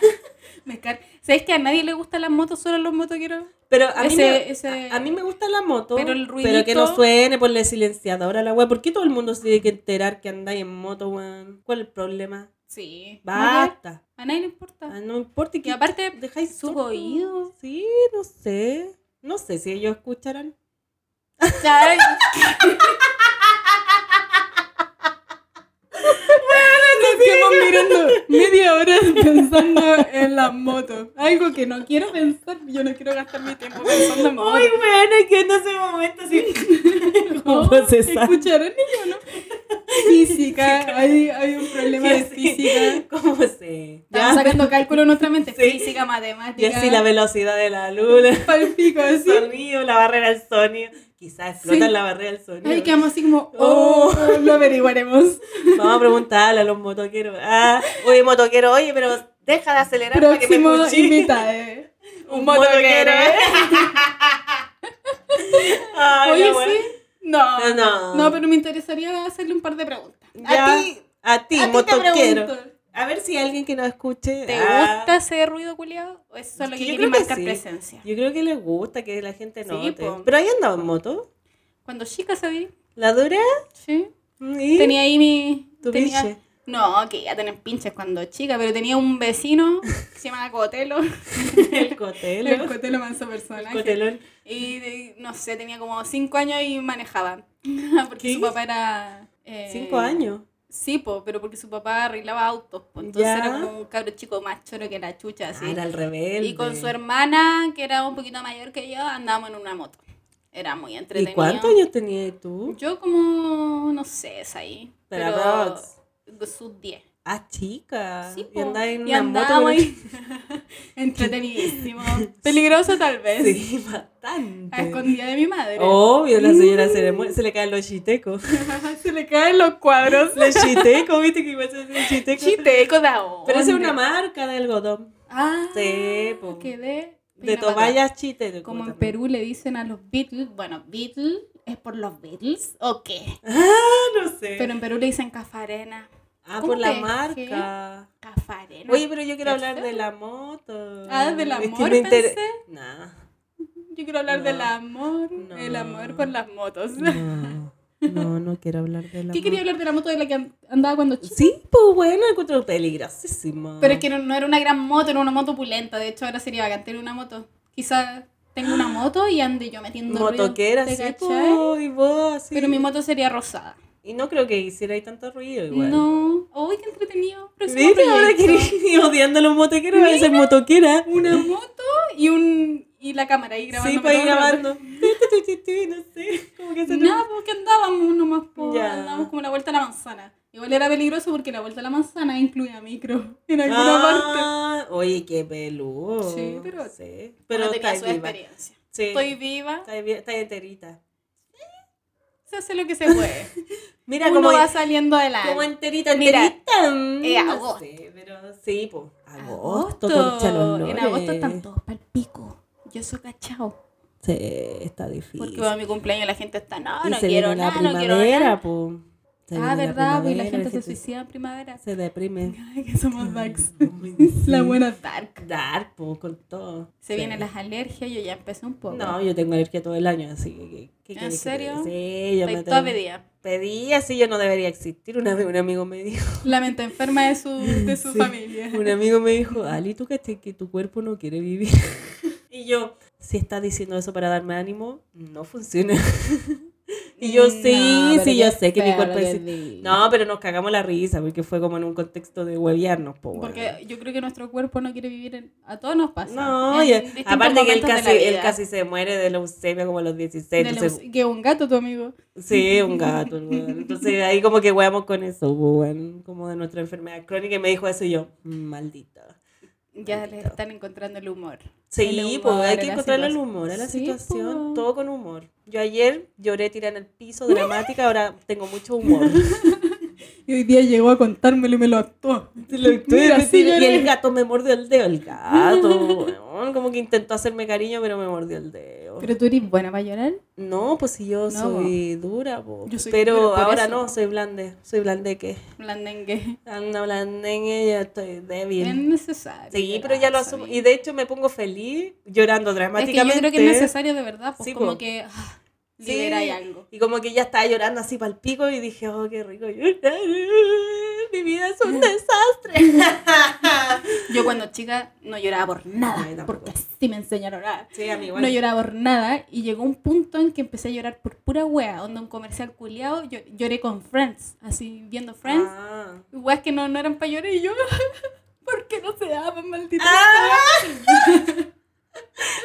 Me ¿Sabes que a nadie le gustan las motos, solo a los motoqueros? Pero a mí, Ese- me, ese- a, a mí me gusta la moto, Pero el pero que no ruidito- suene por la silenciadora la web. ¿Por qué todo el mundo se tiene que enterar que andáis en moto, weón? ¿Cuál es el problema? Sí. Basta. A nadie le importa. Ah, no importa Y que aparte, dejáis sus oídos. Sí, no sé. No sé si ellos escucharán. quedamos mirando media hora pensando en las motos. Algo que no quiero pensar. Yo no quiero gastar mi tiempo pensando en motos. Ay, bueno, es que en ese momento así. ¿Cómo procesar? ¿Escucharon ellos, no? Física, hay, hay un problema de física. ¿Cómo se? Estamos sacando cálculo en nuestra mente. Sí. Física, Y matemática. así la velocidad de la luz, palpico, el así. sonido, la barrera del sonido. Quizás explota Sí. la barrera del sonido. Ay, quedamos así como, oh, lo averiguaremos. Vamos a preguntarle a los motoqueros. Ah, oye, motoquero, oye, pero deja de acelerar para que me Próximo escuche. invitado. Un motoquero. Ay, Oye, ya, bueno. sí. No, No. no. pero me interesaría hacerle un par de preguntas. Ya, A ti, a ti, a ti te motoquero. A ver si alguien que nos escuche. ¿Te ah, gusta ese ruido culiado? ¿O es solo Es que que quiere marcar sí. presencia? Yo creo que les gusta que la gente Sí, note. po. Pero ahí andaba en moto. Cuando chica sabí, ¿La dura? sí. ¿Y? Tenía ahí mi... ¿Tu tenía- pinche? No, que ya tener pinches cuando chica, pero tenía un vecino que se llamaba Cotelo. El cotelo. El Cotelo manso personaje. Cotelón. Y de- no sé, tenía como cinco años y manejaba. Porque ¿Qué? su papá era. eh, Cinco años. Sí, po, pero porque su papá arreglaba autos. po, entonces Ya. era como un cabro chico más choro que la chucha, así. Ah, era el rebelde. y con su hermana, que era un poquito mayor que yo, andábamos en una moto. Era muy ¿Y entretenido. cuántos años tenías tú? Yo como, no sé, es ahí. Pero Pero sus 10. Ah, chica. Sí, y andaba en y una moto. ahí. Entretenidísimo. Peligroso tal vez. Sí, A bastante. escondida de mi madre. Obvio, la señora se le, mue- se le caen los chitecos. Se le caen los cuadros. Los chitecos, ¿viste que igual se dice chiteco? Chiteco de ahora. Pero esa es una marca de algodón. Ah, Sí, po. que de... Toallas chiteco. Como en. Perú le dicen a los Beatles, bueno, Beatles es por los Beatles o qué? Ah, no sé. Pero en Perú le dicen cafarena. Ah, ¿cómo por la marca. Cafarena. Oye, pero yo quiero hablar de la moto. Ah, del Es que amor, inter- pensé. Nah. Yo quiero hablar No. del amor, No. el amor por las motos. No, no, no quiero hablar de la ¿Qué quería hablar de la moto de la que and- andaba cuando chica? Sí, pues bueno, encuentro peligrosísimo. Pero es que no, no era una gran moto, era una moto opulenta. De hecho, ahora sería bacán tener una moto. Quizá tengo una moto y ande yo metiendo ruido, Motoquera, ¿te sí, po, y vos así. Pero mi moto sería rosada. Y no creo que hiciera ahí tanto ruido igual. No. Uy, qué entretenido. ¿Viste? Ahora quería odiando a los motoqueros, voy a ser motoquera. Una moto y un y la cámara ahí grabando. Sí, para ir grabando. no sé, como que se Nada, porque andábamos nomás por, Ya. andábamos como la vuelta a la manzana. Igual era peligroso porque la vuelta a la manzana incluía micro en alguna parte. Ah, oye, qué peludo. Sí, pero- Sí, Pero pero tenía su viva. experiencia. Sí, Estoy viva, está enterita. Se hace lo que se puede. Mira, Uno como, va saliendo adelante. como enterita, Mira, enterita. mm, eh, no agosto. sé, pero sí, pues. Agosto, En agosto están todos pa'l pico. Yo soy cachao. Sí, está difícil. Porque va mi cumpleaños la gente está, no, y no se quiero viene la nada, no quiero nada. Ah, verdad, pues la gente se suicida en primavera. se deprime. Ay, que somos darks. Sí. La buena dark. Dark, po, con todo. Se Sí. vienen las alergias, yo ya empecé un poco. No, yo tengo alergia todo el año, así que... ¿qué- qué ¿En que serio? Sí, yo me Estoy toda tengo- pedida. Pedí así, yo no debería existir. Una vez un amigo me dijo, La mente enferma de su, de su Sí. familia. un amigo me dijo, Ali, ¿tú crees que tu cuerpo no quiere vivir? y yo, si estás diciendo eso para darme ánimo, no funciona. Y yo, sí, No, pero sí, yo sé que mi cuerpo di. No, pero nos cagamos la risa porque fue como en un contexto de hueviarnos, po. Porque yo creo que nuestro cuerpo no quiere vivir en... A todos nos pasa. No, en y- aparte que él casi, él casi se muere de leucemia como a los 16. De entonces- que un gato tu amigo. Sí, un gato. Entonces ahí como que weamos con eso, weón, como de nuestra enfermedad crónica y me dijo eso y yo, maldita. Ya le Maldito. están encontrando el humor. Sí, El pues hay que encontrarle el humor a la Sí, situación, po. todo con humor. Yo ayer lloré tirada en el piso, dramática, ahora tengo mucho humor. Y hoy día llegó a contármelo y me lo actuó. Mira, Mira, sí, y lloré. el gato me mordió el dedo, el gato, weón, como que intentó hacerme cariño, pero me mordió el dedo. Pero tú eres buena para llorar. No, pues si yo No, soy dura, po. Yo soy pero ahora eso. no, soy blande, soy blandeque. Blandengue. Anda blandengue, ya estoy débil. Es necesario. Sí, pero ya lo asumo. Y de hecho me pongo feliz llorando Es que yo dramáticamente. creo que es necesario de verdad, pues Sí, como po. que ah, Sí, algo. Y como que ya estaba llorando así para el pico y dije, oh, qué rico llorar. Mi vida es un desastre. Yo cuando chica no lloraba por nada, tampoco. porque así me enseñaron a llorar. sí, a mí igual. No lloraba por nada y llegó un punto en que empecé a llorar por pura wea, donde un comercial culiado, yo lloré con Friends, así viendo Friends, Ah. weas que no, no eran para llorar y yo, ¿por qué no se aman, maldita Ah.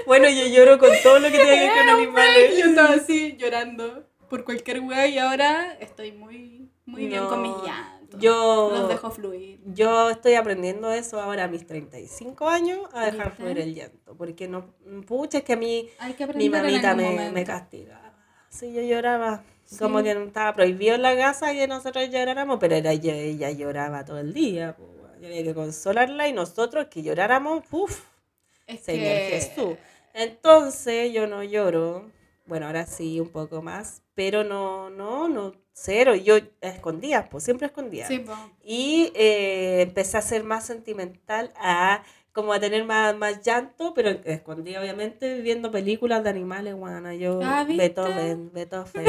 Bueno, yo lloro con todo lo que tiene que ver con animales. Yo estaba así llorando por cualquier wea y ahora estoy muy, muy bien con mis llantos. Yo, Los dejo fluir. yo estoy aprendiendo eso ahora a mis 35 años, a dejar ¿Viste? fluir el llanto. Porque no, pucha, es que a mí que mi mamita me, me castigaba. Sí, yo lloraba. Sí. Como que estaba prohibido en la casa que nosotros lloráramos, pero era yo, ella lloraba todo el día. pues. Yo había que consolarla y nosotros que lloráramos, uff, Es Señor que- Jesús. Entonces yo no lloro. Bueno, ahora sí, un poco más. Pero no, no, no, cero. Yo escondía, pues siempre escondía. Sí, po. Y eh, empecé a ser más sentimental, a como a tener más, más llanto, pero escondía obviamente viendo películas de animales, guana. Yo, Ah, ¿viste? Beethoven, Beethoven.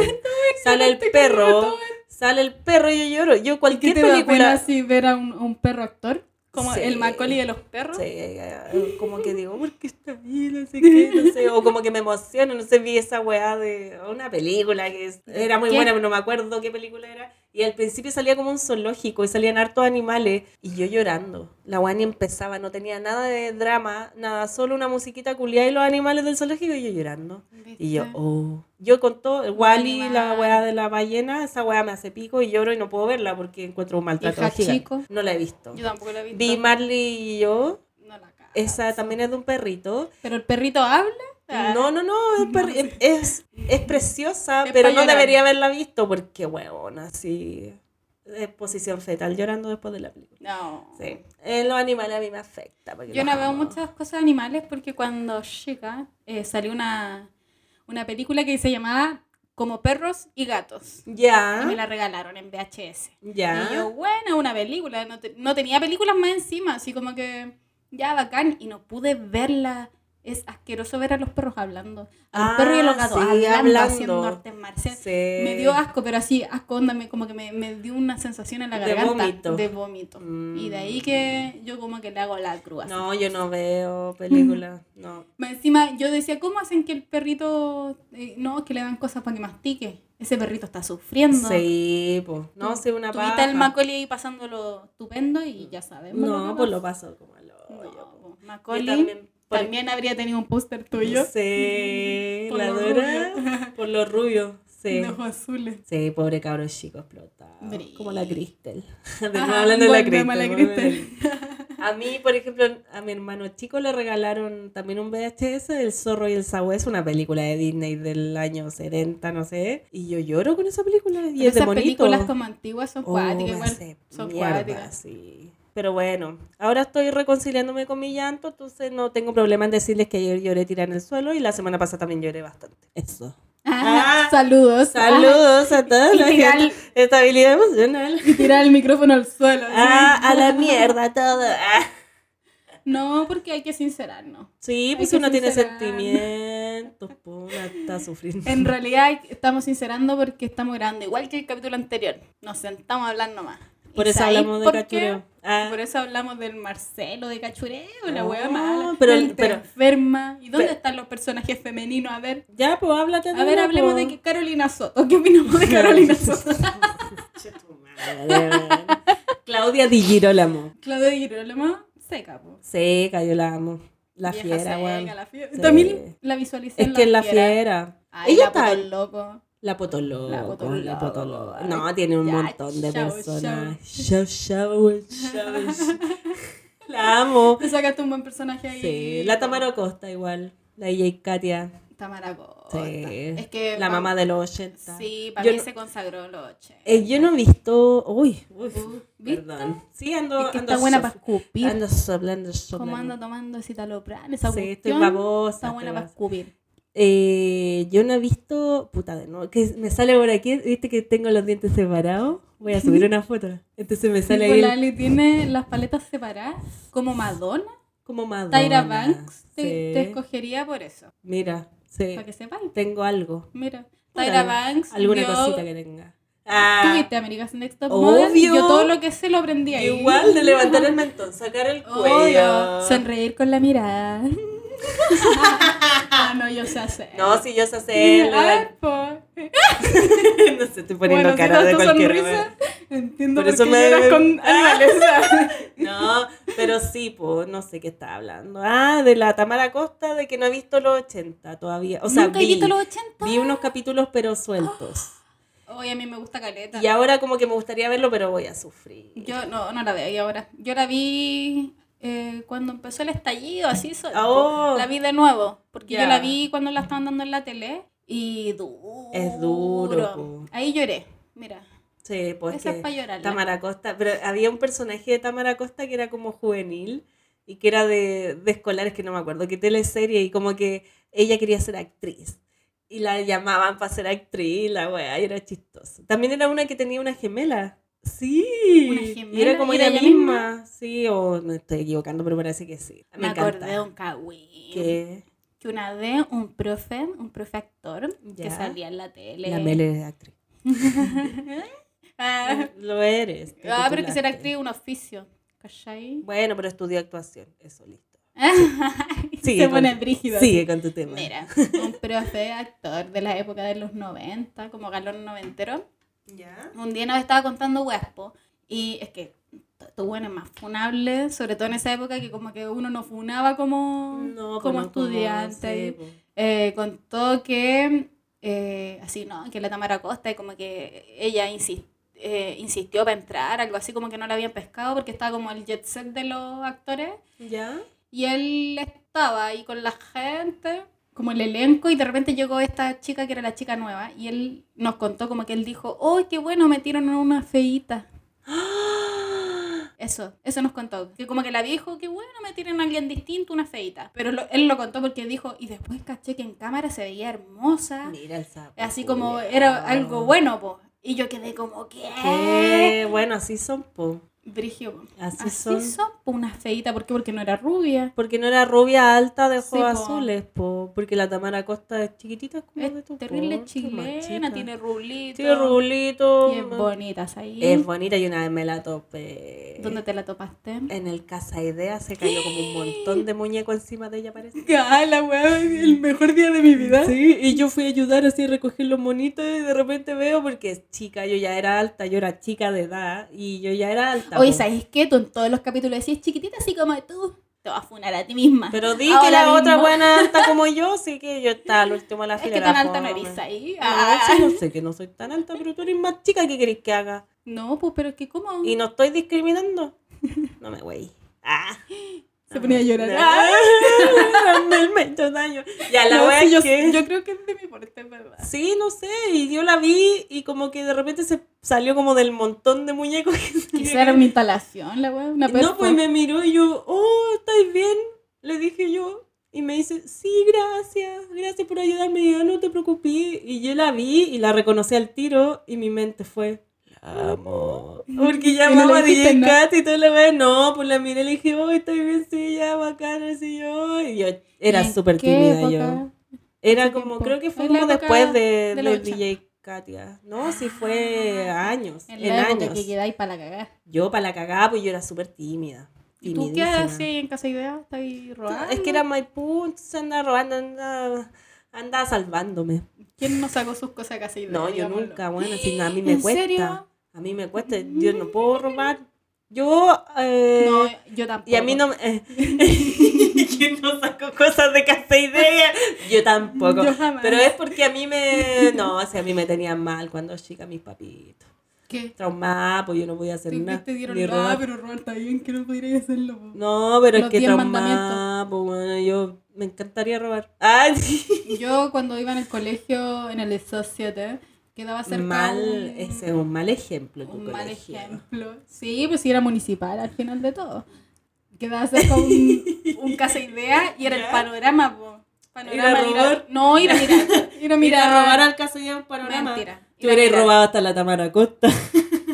sale el perro, sale el perro y yo lloro. Yo ¿Y qué cualquier te da pena película... así ver a un, a un perro actor? Como Sí. el Macaulay de los perros. Sí, eh, como que digo, ¿por qué está ahí? No sé qué, no sé. O como que me emociono, no sé, vi esa weá de una película que era muy ¿Qué? buena, pero no me acuerdo qué película era. Y al principio salía como un zoológico y salían hartos animales y yo llorando. La weá ni empezaba, no tenía nada de drama, nada, solo una musiquita culiada y los animales del zoológico y yo llorando. Y yo, oh. Yo con todo, el Wally, la weá de la ballena, esa weá me hace pico y lloro y no puedo verla porque encuentro un maltrato ¿Y gigante. Hachiko? No la he visto. Yo tampoco lo he visto. Vi Marley y yo, No la cago. esa también es de un perrito. ¿Pero el perrito habla? No, no, no, es, es, es preciosa, Es pero no llorar. debería haberla visto porque, huevón, así. Es posición fetal llorando después de la película. No. Sí. En los animales a mí me afecta. Yo no veo muchas cosas animales porque cuando chica eh, salió una, una película que se llamaba Como perros y gatos. Y me Ya, la regalaron en VHS. ya. Y yo, buena, una película. No, te- no tenía películas más encima, así como que ya bacán. Y no pude verla. Es asqueroso ver a los perros hablando. A los Ah, perros y a los gatos sí, hablando, hablando. haciendo artes marciales. Sí. Me dio asco, pero así, asco me- como que me, me dio una sensación en la De garganta. vómito. De vómito. Mm. Y de ahí que yo como que le hago la cruz. No, yo no veo películas. No. Encima yo decía, ¿cómo hacen que el perrito, eh, no, que le dan cosas para que mastique? Ese perrito está sufriendo. Sí, pues. No, sí, una Tuviste paja. al Macaulay ahí pasándolo estupendo y ya sabemos. lo No, pues lo paso como al No, po. Yo Macaulay también, también, habría tenido un póster tuyo. Sí, Por la Dora. Por lo rubio. Sí. De ojos azules. Sí, pobre cabro chico explotado. Como la Cristel. De nuevo hablando de la Cristel. Cristel. A mí, por ejemplo, a mi hermano chico le regalaron también un VHS, El zorro y el sabueso, una película de Disney del año 70, no sé. Y yo lloro con esa película. Y Pero es esas películas como antiguas son Oh, cuáticas igual. Son mierda, cuáticas. sí. Pero bueno, ahora estoy reconciliándome con mi llanto, entonces no tengo problema en decirles que ayer lloré tirada en el suelo y la semana pasada también lloré bastante. Eso. Ah, Saludos. Saludos a toda Y tirar- gente. Estabilidad emocional. Y tirar el micrófono al suelo. Ah, a la mierda todo. Ah. No, porque hay que sincerarnos. Sí, pues que uno tiene sentimientos, pues uno está sufriendo. En realidad estamos sincerando porque estamos grabando igual que el capítulo anterior. Nos sentamos a hablar nomás. Por ¿Y eso hablamos de cachureo. Ah. Por eso hablamos del Marcelo, de cachureo, la Oh, mala. pero- enferma. ¿Y dónde pero- están los personajes femeninos? A ver, Ya, pues háblate a ver, una, hablemos po. de que Carolina Soto. ¿Qué opinamos de Carolina Soto? Claudia Di Girolamo. Claudia Girolamo, seca, po. Seca, yo la amo. La Vieja fiera, seca, weón. la fiera. Sí. También la visualicé Es en que es la fiera. Ay, Ella la está. Loco. La potoloco. La. Ay, No, tiene un ya, montón de chao, personas. Chao, chao. La amo. Te sacaste un buen personaje ahí. Sí, la Tamara Costa igual. La DJ Katia. Tamara Costa. Sí. Es que La mamá de los 80. Sí, para Yo mí no- se consagró en los 80. Eh, yo no he visto. Uy, uy. Uh, ¿viste? Perdón. Sí, ando. Es que ando está buena para escupir. Ando soplando, Como soplando. anda tomando citalopram, esa Sí, estoy cuestión babosa. Está buena estoy para escupir. Eh, yo no he visto. Puta de nuevo. Que me sale por aquí. ¿Viste que tengo los dientes separados? Voy a subir una foto. Entonces me sale ahí. el- tiene las paletas separadas, como Madonna. como Madonna. Tyra Banks te, Sí. te escogería por eso. Mira, sí. Para que sepáis. Tengo algo. Mira, Tyra Banks. Alguna cosita que tenga. ¿Tú Ah, viste America's Next Top. Model? Yo todo lo que sé lo aprendí ahí. igual de levantar el mentón, sacar el Obvio. cuello. Sonreír con la mirada. Ah, no, yo sé hacer. No, si yo sé hacerlo. A ver, po. no sé, estoy poniendo Bueno, si cara de cualquier sonrisa, entiendo Por por, eso qué me- con Ah. animales. No, pero sí, pues, no sé qué está hablando. Ah, de la Tamara Costa, de que no he visto los 80 todavía. O sea, ¿Nunca he vi, visto los 80? vi unos capítulos, pero sueltos. Oye, a mí me gusta Caleta. Y ahora como que me gustaría verlo, pero voy a sufrir. Yo no, no la veo y ahora. Yo la vi eh, cuando empezó el estallido, así. Oh. La vi de nuevo, porque yo la vi cuando la estaban dando en la tele y duro. Es duro, po. Ahí lloré, mira. Sí, pues Esa que es pa' llorarla. Tamara Costa, pero había un personaje de Tamara Costa que era como juvenil y que era de, de escolares, que no me acuerdo qué teleserie, y como que ella quería ser actriz. Y la llamaban para ser actriz, la weá, y era chistoso. También era una que tenía una gemela. Sí. ¿Una Y era como ¿Y era ella ella misma. Sí, o me estoy equivocando, pero parece que sí. Me, Me, encanta. acordé de un cagüín. Que Que una vez un profe, un profe actor, que salía en la tele. la Mele es actriz. ah, Lo eres. ah, pero que ser actriz es un oficio. ¿Cachai? Bueno, pero estudió actuación. Eso, listo. Se con pone brígido. Sigue con tu tema. Mira, un profe actor de la época de los 90, como galón noventero, ¿Ya? un día nos estaba contando Huespo. Y es que tu bueno es más funable, sobre todo en esa época que como que uno no funaba como, No, como pues estudiante. sí, pues. Eh, contó que, eh, así, ¿no? Que la Tamara Costa, y como que ella insis- eh, insistió para entrar, algo así como que no la habían pescado porque estaba como el jet set de los actores. ¿Ya? Y él estaba ahí con la gente, como el elenco, y de repente llegó esta chica que era la chica nueva, y él nos contó como que él dijo, ¡oh, qué bueno, metieron a una feíta! Eso, eso nos contó. Que como que la dijo, qué bueno, metieron a alguien distinto, una feíta. Pero lo- él lo contó porque dijo, y después caché que en cámara se veía hermosa. Mira el sapo. Así como era algo bueno, po. Y yo quedé como, ¿qué? Qué bueno, así son, po. Brigio. Así Así, son. son. po, una feíta. ¿Por qué? Porque no era rubia. Porque no era rubia alta de ojos Sí, azules, po. Porque la Tamara Costa es chiquitita, como de tu terrible porte, chilena, machita. tiene rulitos. Tiene rulito. Y es bonita, ahí. Es bonita y una vez me la topé. ¿Dónde te la topaste? En el Casa Idea se cayó como un montón de muñeco encima de ella, parece. ¡Ah, la weá! El mejor día de mi vida. Sí, y yo fui a ayudar así a recoger los monitos y de repente veo, porque es chica, yo ya era alta, yo era chica de edad y yo ya era alta. Oye. ¿sabes qué? Tú en todos los capítulos decís chiquitita así como tú. Te vas a funar a ti misma. Pero di que la otra buena alta como yo, sí que yo estaba al último de la Es fila. que era tan alta no eres ahí. Ah, Ah. sí, no sé que no soy tan alta, pero tú eres más chica, ¿qué querés que haga? No, pues, pero es que ¿cómo? Y no estoy discriminando. No me güey. Ah. Se ponía a llorar. Daño. Ya, la No, wea sí, yo, que... yo creo que es de mi porte, ¿verdad? Sí, no sé, y yo la vi y como que de repente se salió como del montón de muñecos Quizá era una instalación, la weá, una No, pues me miró y yo, oh, ¿estáis bien? Le dije yo. Y me dice, sí, gracias, gracias por ayudarme, y yo, no te preocupes. Y yo la vi y la reconocí al tiro y mi mente fue, amo. Porque Y no llamaba a DJ nada. Kat y todo lo demás. No, pues la miré y le dije, oh, estoy bien, sí, ya, bacana, sí, yo. Y yo era ¿En súper tímida yo. Era ¿Qué como, tiempo? creo que fue la como después de, de los de 80. DJ Katia. No, sí fue años, En en, la años. que quedáis para la cagada. Yo para la cagada, pues yo era súper tímida. ¿Y tú qué hacías ahí en Casa Idea? ¿Estás ahí robando? Es que era Maipú, entonces andaba robando, andaba, andaba salvándome. ¿Quién no sacó sus cosas de Casa Idea? No, yo nunca, bueno, si a mí me ¿En cuesta. serio? A mí me cuesta, yo no puedo robar. Yo, eh, No, yo tampoco. y a mí no me... eh, ¿Quién no sacó cosas de casa idea? Yo tampoco. Yo jamás. Pero es porque a mí me... No, o sea, a mí me tenían mal cuando chica mis papitos. ¿Qué? Traumada, pues yo no podía hacer nada. te dieron nada, robar. pero robar está bien que no podrías hacerlo. po. No, pero Los es que traumada, pues bueno, yo me encantaría robar. Ay, Yo cuando iba en el colegio, en el Associate, quedaba cerca mal, un, ese es un mal ejemplo tu un mal ejemplo. Sí, pues sí era municipal al final de todo. Quedaba cerca un, un casa idea y era el panorama, po. Panorama, ¿Ir a ir a- no, ir a mirar. Ir a mirar. robar al caso ya un panorama. Mentira. Tú eres mirar. robado hasta la Tamara Costa.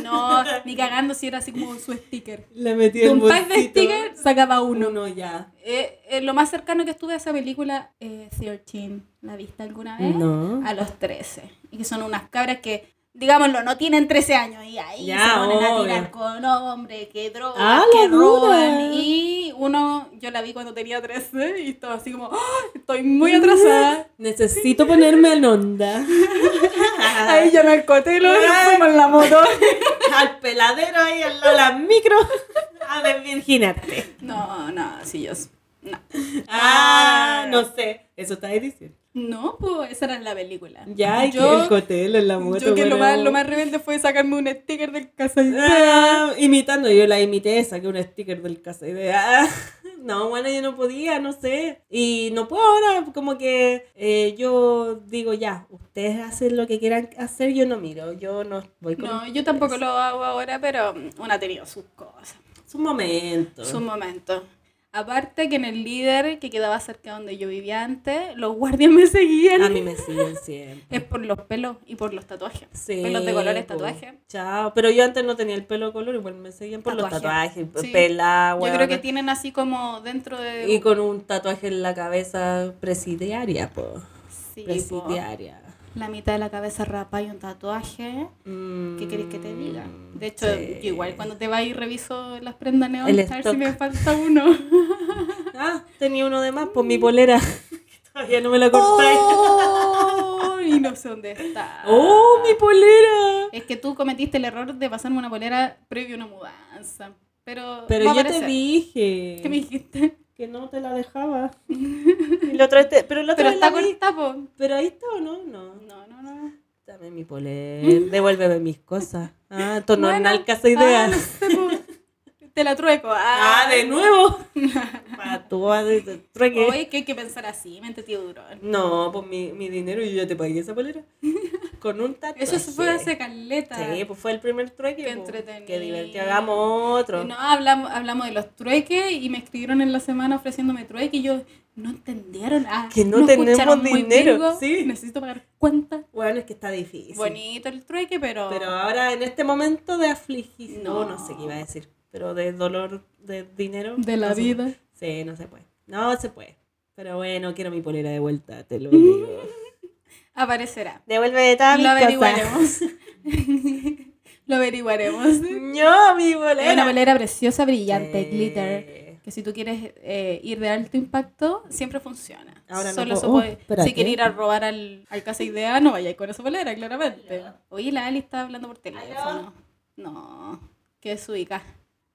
No, ni cagando si era así como su sticker. Le metí De el un pack de bolsito. stickers sacaba uno. Uno ya. Eh, eh, lo más cercano que estuve a esa película, eh, 13, ¿la viste alguna vez? No. A los 13. Y que son unas cabras que, digámoslo, no tienen 13 años y ahí Ya, se ponen a tirar con hombres, que drogan, Ah, que roban. Y uno, yo la vi cuando tenía 13 y estaba así como, "Ah, estoy muy atrasada. Necesito ponerme en onda. Ahí llamé al cotelo y nos Ay. fuimos en la moto. al peladero ahí al lado de las micro. A desvirginarte. No, no, sí, yo... No. Ah, no sé. Eso está diciendo. No, pues esa era la película. Ya, y que yo, el cotelo en la moto. yo que lo más, lo más rebelde fue sacarme un sticker del casa Ah, imitando, yo la imité, saqué un sticker del casa idea. No, bueno, yo no podía, no sé. Y no puedo ahora, como que eh, yo digo, ya, ustedes hacen lo que quieran hacer, yo no miro, yo no voy con No, yo tampoco lo hago ahora, pero una ha tenido sus cosas, Es un momento. sus momentos. Aparte que en el líder que quedaba cerca donde yo vivía antes, los guardias me seguían. A mí me siguen siempre. Es por los pelos y por los tatuajes. Sí, pelos de colores, po. tatuajes. Chao, pero yo antes no tenía el pelo de color, igual me seguían por los Tatuaje. tatuajes, Sí. pelada, Yo creo que tienen así como dentro de... Y con un tatuaje en la cabeza presidiaria, po. Sí, po. La mitad de la cabeza rapa y un tatuaje. ¿Qué querés que te diga? De hecho, Mm, Sí. yo igual cuando te vas y reviso las prendas neón, a ver si me falta uno. Ah, tenía uno de más, por mi polera. Todavía no me la. ¡Oh! Y no sé dónde está. ¡Oh, mi polera! Es que tú cometiste el error de pasarme una polera previo a una mudanza. Pero, Pero yo te dije ¿Qué me dijiste? Que no te la dejaba. Y la otra te- pero la otra Pero está la vi. corta, po. Pero ahí está o no? No. No, no, no. Dame mi polera. Devuélveme mis cosas. Ah, esto no es Bueno, una casa idea. ah, no sé, po. Te la trueco. Ah, de nuevo. Para tú, ah, de- trueque. Oye, que hay que pensar así, mente tío duro. No, pues mi, mi dinero y yo ya te pagué esa polera. Con un tatuaje. Eso se fue hace caleta. Sí, pues fue el primer trueque. Qué pues. entretenido. Qué divertido. Hagamos otro. No, hablamos, hablamos de los trueques y me escribieron en la semana ofreciéndome trueque y yo, no entendieron. Ah, Que no tenemos dinero, Virgo, sí. Necesito pagar cuenta. Bueno, es que está difícil. Bonito el trueque, pero... Pero ahora en este momento de afligición, No. no sé qué iba a decir, pero de dolor de dinero. De la no se vida. puede. Sí, no se puede. No se puede. Pero bueno, quiero mi polera de vuelta, te lo digo. Aparecerá. Devuelve todas Lo mis cosas. averiguaremos. Lo averiguaremos. No, mi polera. Es una bolera preciosa, brillante, glitter. Que si tú quieres eh, ir de alto impacto, siempre funciona. Ahora no Solo puedo- se oh, puede- si quieres ir a robar al, al casa idea, no vayáis con esa bolera, claramente. Oye, la Ali está hablando por teléfono. No, que es ubica.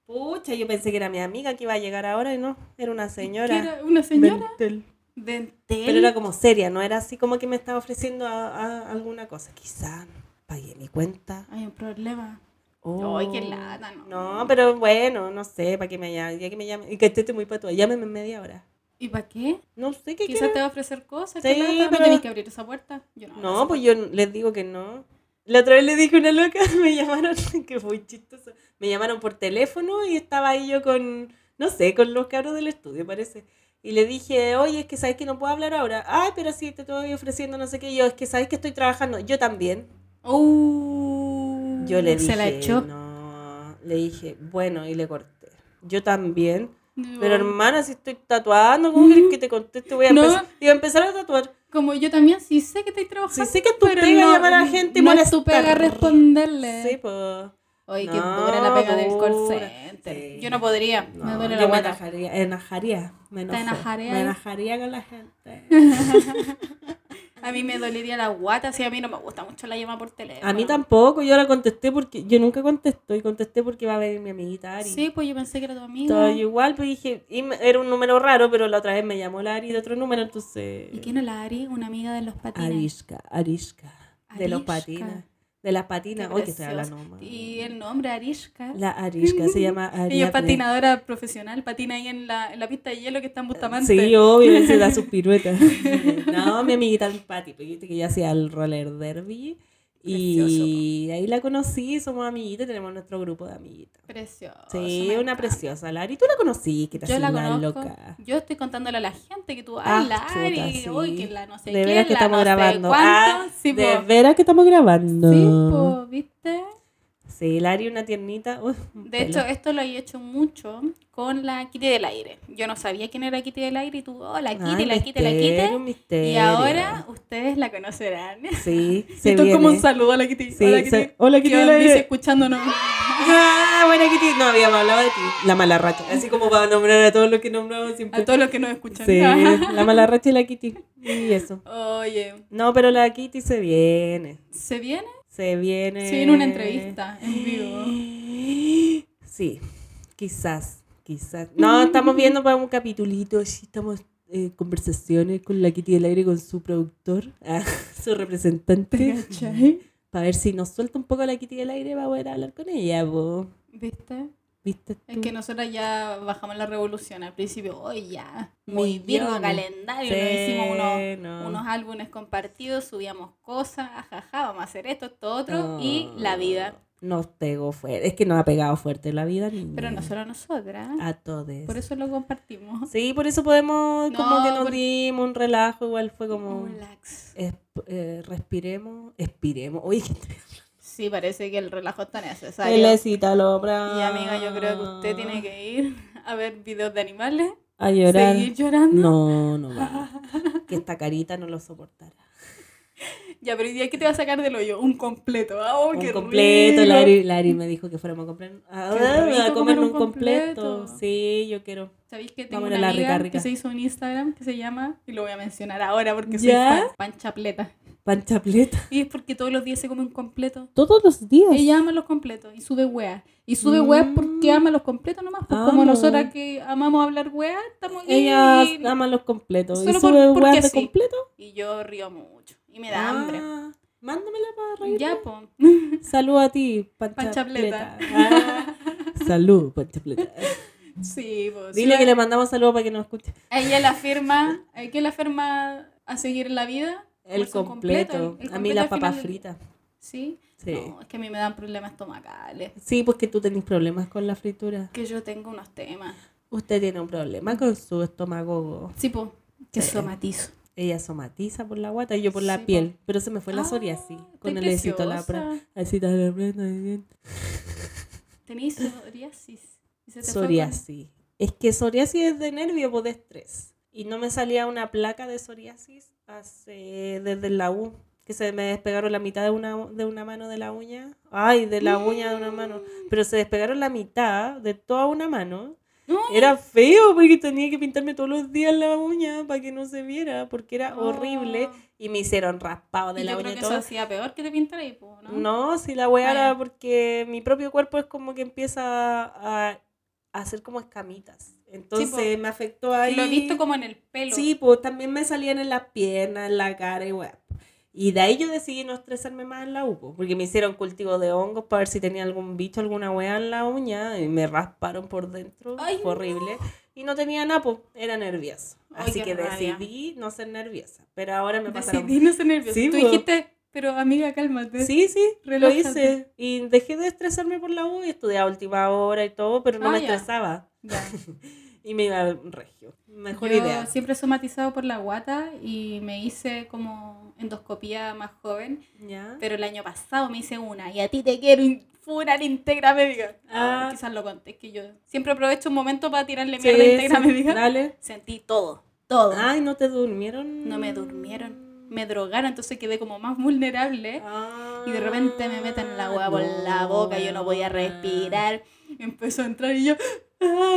Pucha, yo pensé que era mi amiga que iba a llegar ahora y no, era una señora. ¿Era una señora? Dentel. Dentel. Pero era como seria, no era así como que me estaba ofreciendo a, a alguna cosa. Quizá pagué mi cuenta. Hay un problema. Oh. Ay, qué lata, no. No, pero bueno, no sé, para que me llame, ya que me llame, y que esté muy patua, llámeme en media hora. ¿Y para qué? No sé qué Quizás te va a ofrecer cosas. Sí, pero- No tenés que abrir esa puerta. Yo no. No, pues yo les digo que no. La otra vez le dije a una loca, me llamaron, que fue chistoso. Me llamaron por teléfono y estaba ahí yo con, no sé, con los cabros del estudio, parece. Y le dije, oye, es que sabes que no puedo hablar ahora. Ay, pero sí, te estoy ofreciendo no sé qué. Yo, es que sabes que estoy trabajando. Yo también. Uh, Yo le dije, Se la echó. no. Le dije, bueno, y le corté. Yo también. No. Pero hermana, si estoy tatuando, ¿cómo quieres que te conteste? Voy a, No. empezar, iba a empezar a tatuar. Como yo también sí sé que estoy trabajando. Sí sé que pero pega no- llamar a la gente y no es tu molestar. pega responderle. Sí, pues. Oye, qué No, dura la pega del call center. Sí. Yo no podría, me No, duele yo la me guata. enojaría, enojaría, me ¿Te enojo, enojarías? me enojaría con la gente. A mí me dolería la guata, si a mí no me gusta mucho la llama por teléfono. A mí tampoco, yo la contesté porque yo nunca contesto y contesté porque va a venir mi amiguita Ari. Sí, pues yo pensé que era tu amiga. Yo igual, pues dije, y era un número raro, pero la otra vez me llamó la Ari de otro número, entonces... ¿Y quién es la Ari? Una amiga de los patines. Arishka, Arishka, de los Arishka. De las patinas, Qué hoy que estoy hablando. Y el nombre, Arishka. La Arishka se llama Ella es patinadora profesional, patina ahí en la, en la pista de hielo que está en Bustamante. Sí, obvio, se da sus piruetas. no, mi amiguita Pati, porque que ella hacía el roller derby. Y ahí la conocí, somos amiguitas, tenemos nuestro grupo de amiguitas. Precioso. Sí, una preciosa, Lari. Tú la conocí, que te Yo la conozco. loca. Yo estoy contándole a la gente que tú, Ah, ay, Lari, sí. uy, que la no sé de qué, veras que la estamos no grabando. Ah, sí, de veras que estamos grabando. Sí, po, ¿viste? Sí, Lari, una tiernita. Uy, un De pelo. hecho, esto lo he hecho mucho con la Kitty del aire. Yo no sabía quién era Kitty del aire y tú, oh, la Kitty, Ay, la Kitty, la Kitty. misterio. Y ahora ustedes la conocerán. Sí, se Esto es como un saludo a la Kitty. Sí, hola, Kitty. se- hola, Kitty del aire. escuchándonos. Ah, buena Kitty. No habíamos hablado de ti. La mala racha. Así como para nombrar a todos los que nombramos siempre. A todos los que nos escuchan. Sí, la mala racha y la Kitty. Y eso. Oye, No, pero la Kitty se viene. ¿se viene? Se viene. Se viene una entrevista en vivo. Sí, quizás, quizás. No, estamos viendo para un capitulito, sí, estamos en conversaciones con la Kitty del aire, con su productor, ah, su representante, ¿Cachai? para ver si nos suelta un poco la Kitty del aire para poder hablar con ella, po. ¿Viste? ¿Viste tú? Es que nosotras ya bajamos la revolución al principio. Hoy ya, muy Millones. calendario. Sí, nos hicimos unos, no. unos álbumes compartidos, subíamos cosas, ajaja, vamos a hacer esto, esto, otro. Y la vida. Nos pegó fuerte, es que nos ha pegado fuerte la vida, niña. Pero no solo a nosotras. A todos. Por eso lo compartimos. Sí, por eso podemos, como que nos dimos un relajo, igual fue como... Relax. es- eh, respiremos, expiremos. Uy, Sí, parece que el relajo está necesario. le cita al obra. Y amiga, yo creo que usted tiene que ir a ver videos de animales, A llorar. seguir llorando. No, no va. que esta carita no lo soportará. Ya, pero día, ¿qué te va a sacar del hoyo? Un completo. Ah, oh, un qué completo. rico. Lari me dijo que fuéramos a comprar. A, Qué rico a comer comer un completo. completo. Sí, yo quiero. ¿Sabéis que tengo a una la amiga rica, rica. que se hizo un Instagram que se llama, y lo voy a mencionar ahora porque soy ¿Ya? fan, panchapleta. Panchapleta. Y es porque todos los días se come un completo. Todos los días. Ella ama los completos y sube weas. Y sube weas porque ama los completos nomás. Pues como Mm. Amo. nosotras que amamos hablar weas, estamos. Ella y, ama los completos. Solo ¿Y por- sube weas de sí. completo? y yo río mucho. Y me da hambre. Ah, Mándamela para reír. Ya, po. Salud a ti, Panchapleta. Panchapleta. Ah, salud, Panchapleta. Sí, pues. Dile que le mandamos saludos para que nos escuche. Ella la firma, ella la firma a seguir la vida. El Pues un completo. el- el a mí completo las papas fritas. Sí. Sí. No, es que a mí me dan problemas estomacales. Sí, pues que tú tenés problemas con la fritura. Que yo tengo unos temas. Usted tiene un problema con su estómago. Sí, pues. Que Sí. somatizo. Ella somatiza por la guata y yo por la Sí, po. piel. Pero se me fue la Ah, psoriasis. Con el éxito la. Así la prenda. Tenís psoriasis. Y se te fue con- Psoriasis. Es que psoriasis es de nervio o de estrés. Y no me salía una placa de psoriasis hace, desde la U. Que se me despegaron la mitad de una, de una mano de la uña. Ay, de la uña de una mano. Pero se despegaron la mitad de toda una mano. No. Era feo porque tenía que pintarme todos los días la uña para que no se viera. Porque era Oh. horrible. Y me hicieron raspado de Y la yo uña creo y que eso hacía peor que te pintara po, ¿no? No, si la weá Ah, era porque mi propio cuerpo es como que empieza a, a hacer como escamitas. Entonces me afectó ahí. Lo he visto como en el pelo. Sí, pues también me salían en las piernas, en la cara y weá. Y de ahí yo decidí no estresarme más en la U, po, porque me hicieron cultivo de hongos para ver si tenía algún bicho, alguna weá en la uña, y me rasparon por dentro, Ay, fue horrible. Y no tenía napo, era nervioso. Ay, Así que rabia. decidí no ser nerviosa. Pero ahora me pasaron Decidí no ser nerviosa. Sí, Tú dijiste, pero amiga, cálmate. Sí, sí, lo Relájate. hice. Y dejé de estresarme por la U y estudié a última hora y todo, pero no Ah, me ya. estresaba. Ya. y me iba al regio. Mejor Yo idea. siempre somatizado por la guata y me hice como endoscopía más joven, ¿Ya? pero el año pasado me hice una y a ti te quiero funar íntegra médica. Ah. quizás lo conté, es que yo siempre aprovecho un momento para tirarle Sí, mierda íntegra sí, médica. Dale. Sentí todo, todo. Ay, ¿no te durmieron? No me durmieron, me drogaron, entonces quedé como más vulnerable. Y de repente me meten la hueá por la boca, yo no podía respirar. Empezó a entrar y yo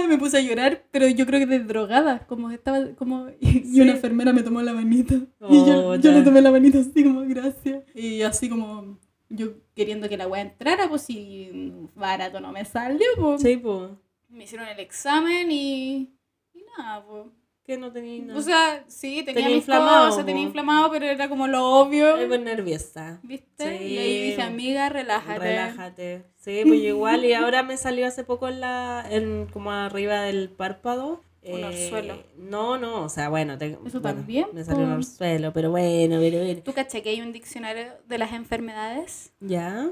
me puse a llorar, pero yo creo que de drogada, como estaba como y una enfermera me tomó la manita. Y yo, Oh, yo le tomé la manita así como gracias y así como yo queriendo que la hueá entrara, pues si barato no me salió, pues. Sí, pues. me hicieron el examen y y nada, pues. Que no tenía nada. O sea, sí, tenía, Tenía mis inflamado, cosas, tenía inflamado, pero era como lo obvio. Pues nerviosa. ¿Viste? Sí. Y ahí dije, amiga, relájate. Relájate. Sí, pues igual. Y ahora me salió hace poco en la, en, como arriba del párpado. Un eh, orzuelo. No, no, o sea, bueno, te- Eso bueno, también, Me salió un po. orzuelo, pero bueno, pero bueno. ¿Tú caché que hay un diccionario de las enfermedades? ¿Ya?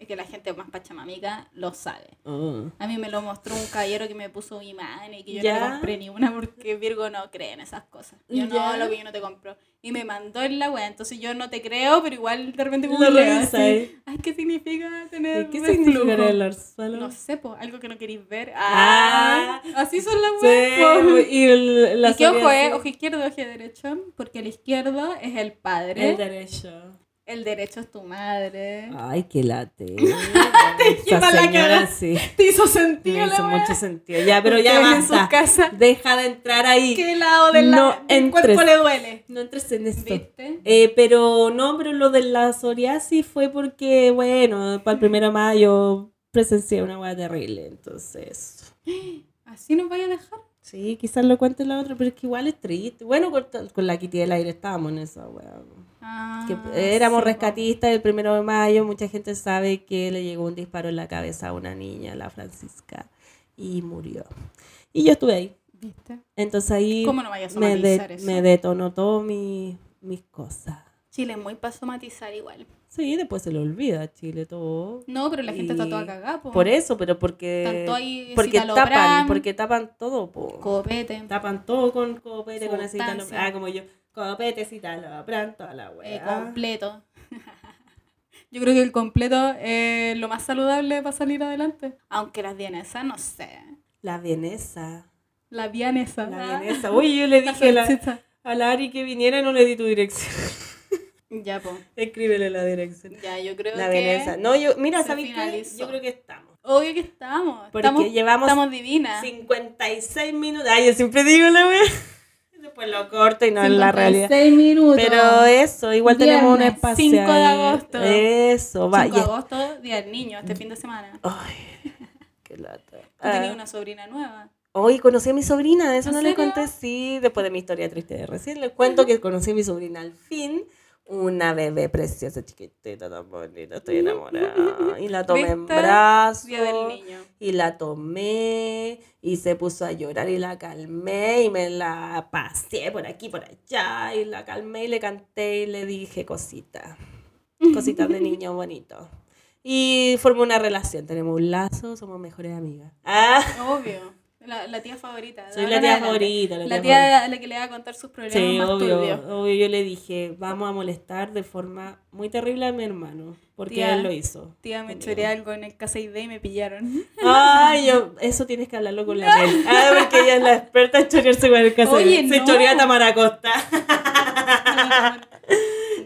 Y que la gente más pachamamica lo sabe. Oh. A mí me lo mostró un caballero que me puso imán y que yo no ¿Ya? le compré ni una porque Virgo no cree en esas cosas. Yo ¿Ya? no, lo que yo no te compro. Y me mandó en la web, entonces yo no te creo, pero igual de repente revisas. así. Ay, ¿qué significa tener ¿Qué significa el orzuelo? No sé, po, algo que no queréis ver. Ah. Ah, así son las Sí, weas, po. y el, la ¿Y qué ojo es? Ojo izquierdo, ojo derecho. Porque el izquierdo es el padre. El derecho. El derecho es tu madre. Ay, qué late. quita Esa la señora cara. sí. ¿Te hizo sentido Me la hizo wea? mucho sentido. Ya, pero ya Ustedes en basta. casas, Deja de entrar ahí. ¿Qué lado del, No la- del entres. cuerpo le duele? No entres en esto. ¿Viste? Eh, pero no, pero lo de la psoriasis fue porque, bueno, para el primero de mayo presencié una hueá terrible. Entonces, ¿Así nos vaya a dejar? sí, quizás lo cuente la otra, pero es que igual es triste. Bueno, con, con la Kitty del aire estábamos en esa hueá. Ah, que éramos sí, rescatistas el primero de mayo. Mucha gente sabe que le llegó un disparo en la cabeza a una niña, la Francisca, y murió. Y yo estuve ahí. ¿Viste? Entonces ahí ¿Cómo no vayas a me, de- eso? me detonó todo mi- mis cosas. Chile es muy para somatizar igual. Sí, después se le olvida Chile todo. No, pero la gente está toda cagada, po. Por eso, pero porque Tanto hay porque tapan, porque tapan todo, po. Copete. tapan todo con copete, con Sustancia. citalopram. Ah, como yo, copete, citalopram, toda la eh, wea. completo. Yo creo que el completo es lo más saludable para salir adelante. Aunque las vienesas, no sé. La vienesa. La vienesa. La vienesa. Uy, yo le La dije a la, a la Ari que viniera y no le di tu dirección. Ya, po. Escríbele la dirección. Ya, yo creo La que... vienesa. No, yo, mira, ¿sabes qué? Yo creo que estamos. Obvio que estamos. Porque estamos, llevamos estamos divinas. 56 minutos. Ay, yo siempre digo la wea. Después lo corto y no es la realidad. 56 minutos. Pero eso, igual tenemos un espacio. 5 de ahí. agosto. Eso, va. 5 de agosto, Día del Niño, este fin de semana. Ay, qué lata. Tú Ah. tenías una sobrina nueva. Hoy conocí a mi sobrina, eso ¿En no le conté, sí, después de mi historia triste de recién. Les cuento que conocí a mi sobrina al fin. Una bebé preciosa, chiquitita, tan bonita, estoy enamorada. Y la tomé en brazos. Día del Niño. Y la tomé y se puso a llorar y la calmé y me la pasé por aquí, por allá y la calmé y le canté y le dije cositas, cositas de niño bonito. Y formé una relación, tenemos un lazo, somos mejores amigas. Ah, Obvio. La, la tía favorita. soy la tía adelante. favorita. La, La tía tía a la que le va a contar sus problemas Sí, más obvio, turbios. obvio. Yo le dije, vamos a molestar de forma muy terrible a mi hermano, porque Tía. él lo hizo. Tía, me choré algo en el casa ID y me pillaron. Ay, yo, eso tienes que hablarlo con la Mel. Ah, porque ella es la experta en chorearse con el. Oye, Se no. chorea a Tamara Costa.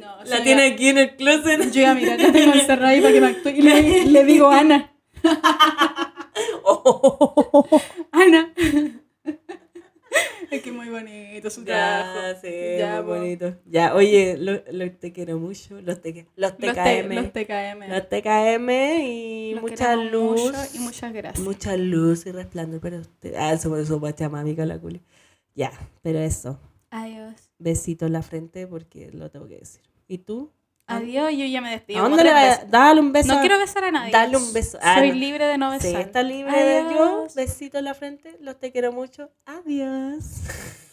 No, La yo tiene iba- aquí en el closet. Yo iba a mirar, la tengo encerrada ahí para que me actúe. Y le, le digo Ana. Ana. Es que muy bonito su trabajo. Ya, sí, Ya, muy po. bonito. Ya, oye, lo, lo- te quiero mucho. Los, te, los Los, T- TKM. los TKM. Los TKM y Los mucha luz. mucho y muchas gracias. Mucha luz y resplandor para usted. Ah, eso eso pachamámica la culi. Ya, pero eso. Adiós. Besito en la frente porque lo tengo que decir. ¿Y tú? Adiós, yo ya me despido. ¿A dónde le veces. Dale un beso. No quiero besar a nadie. Dale un beso. Ah, Soy no. libre de no Sí, besar. está libre de yo. Besito en la frente. Los te quiero mucho. Adiós.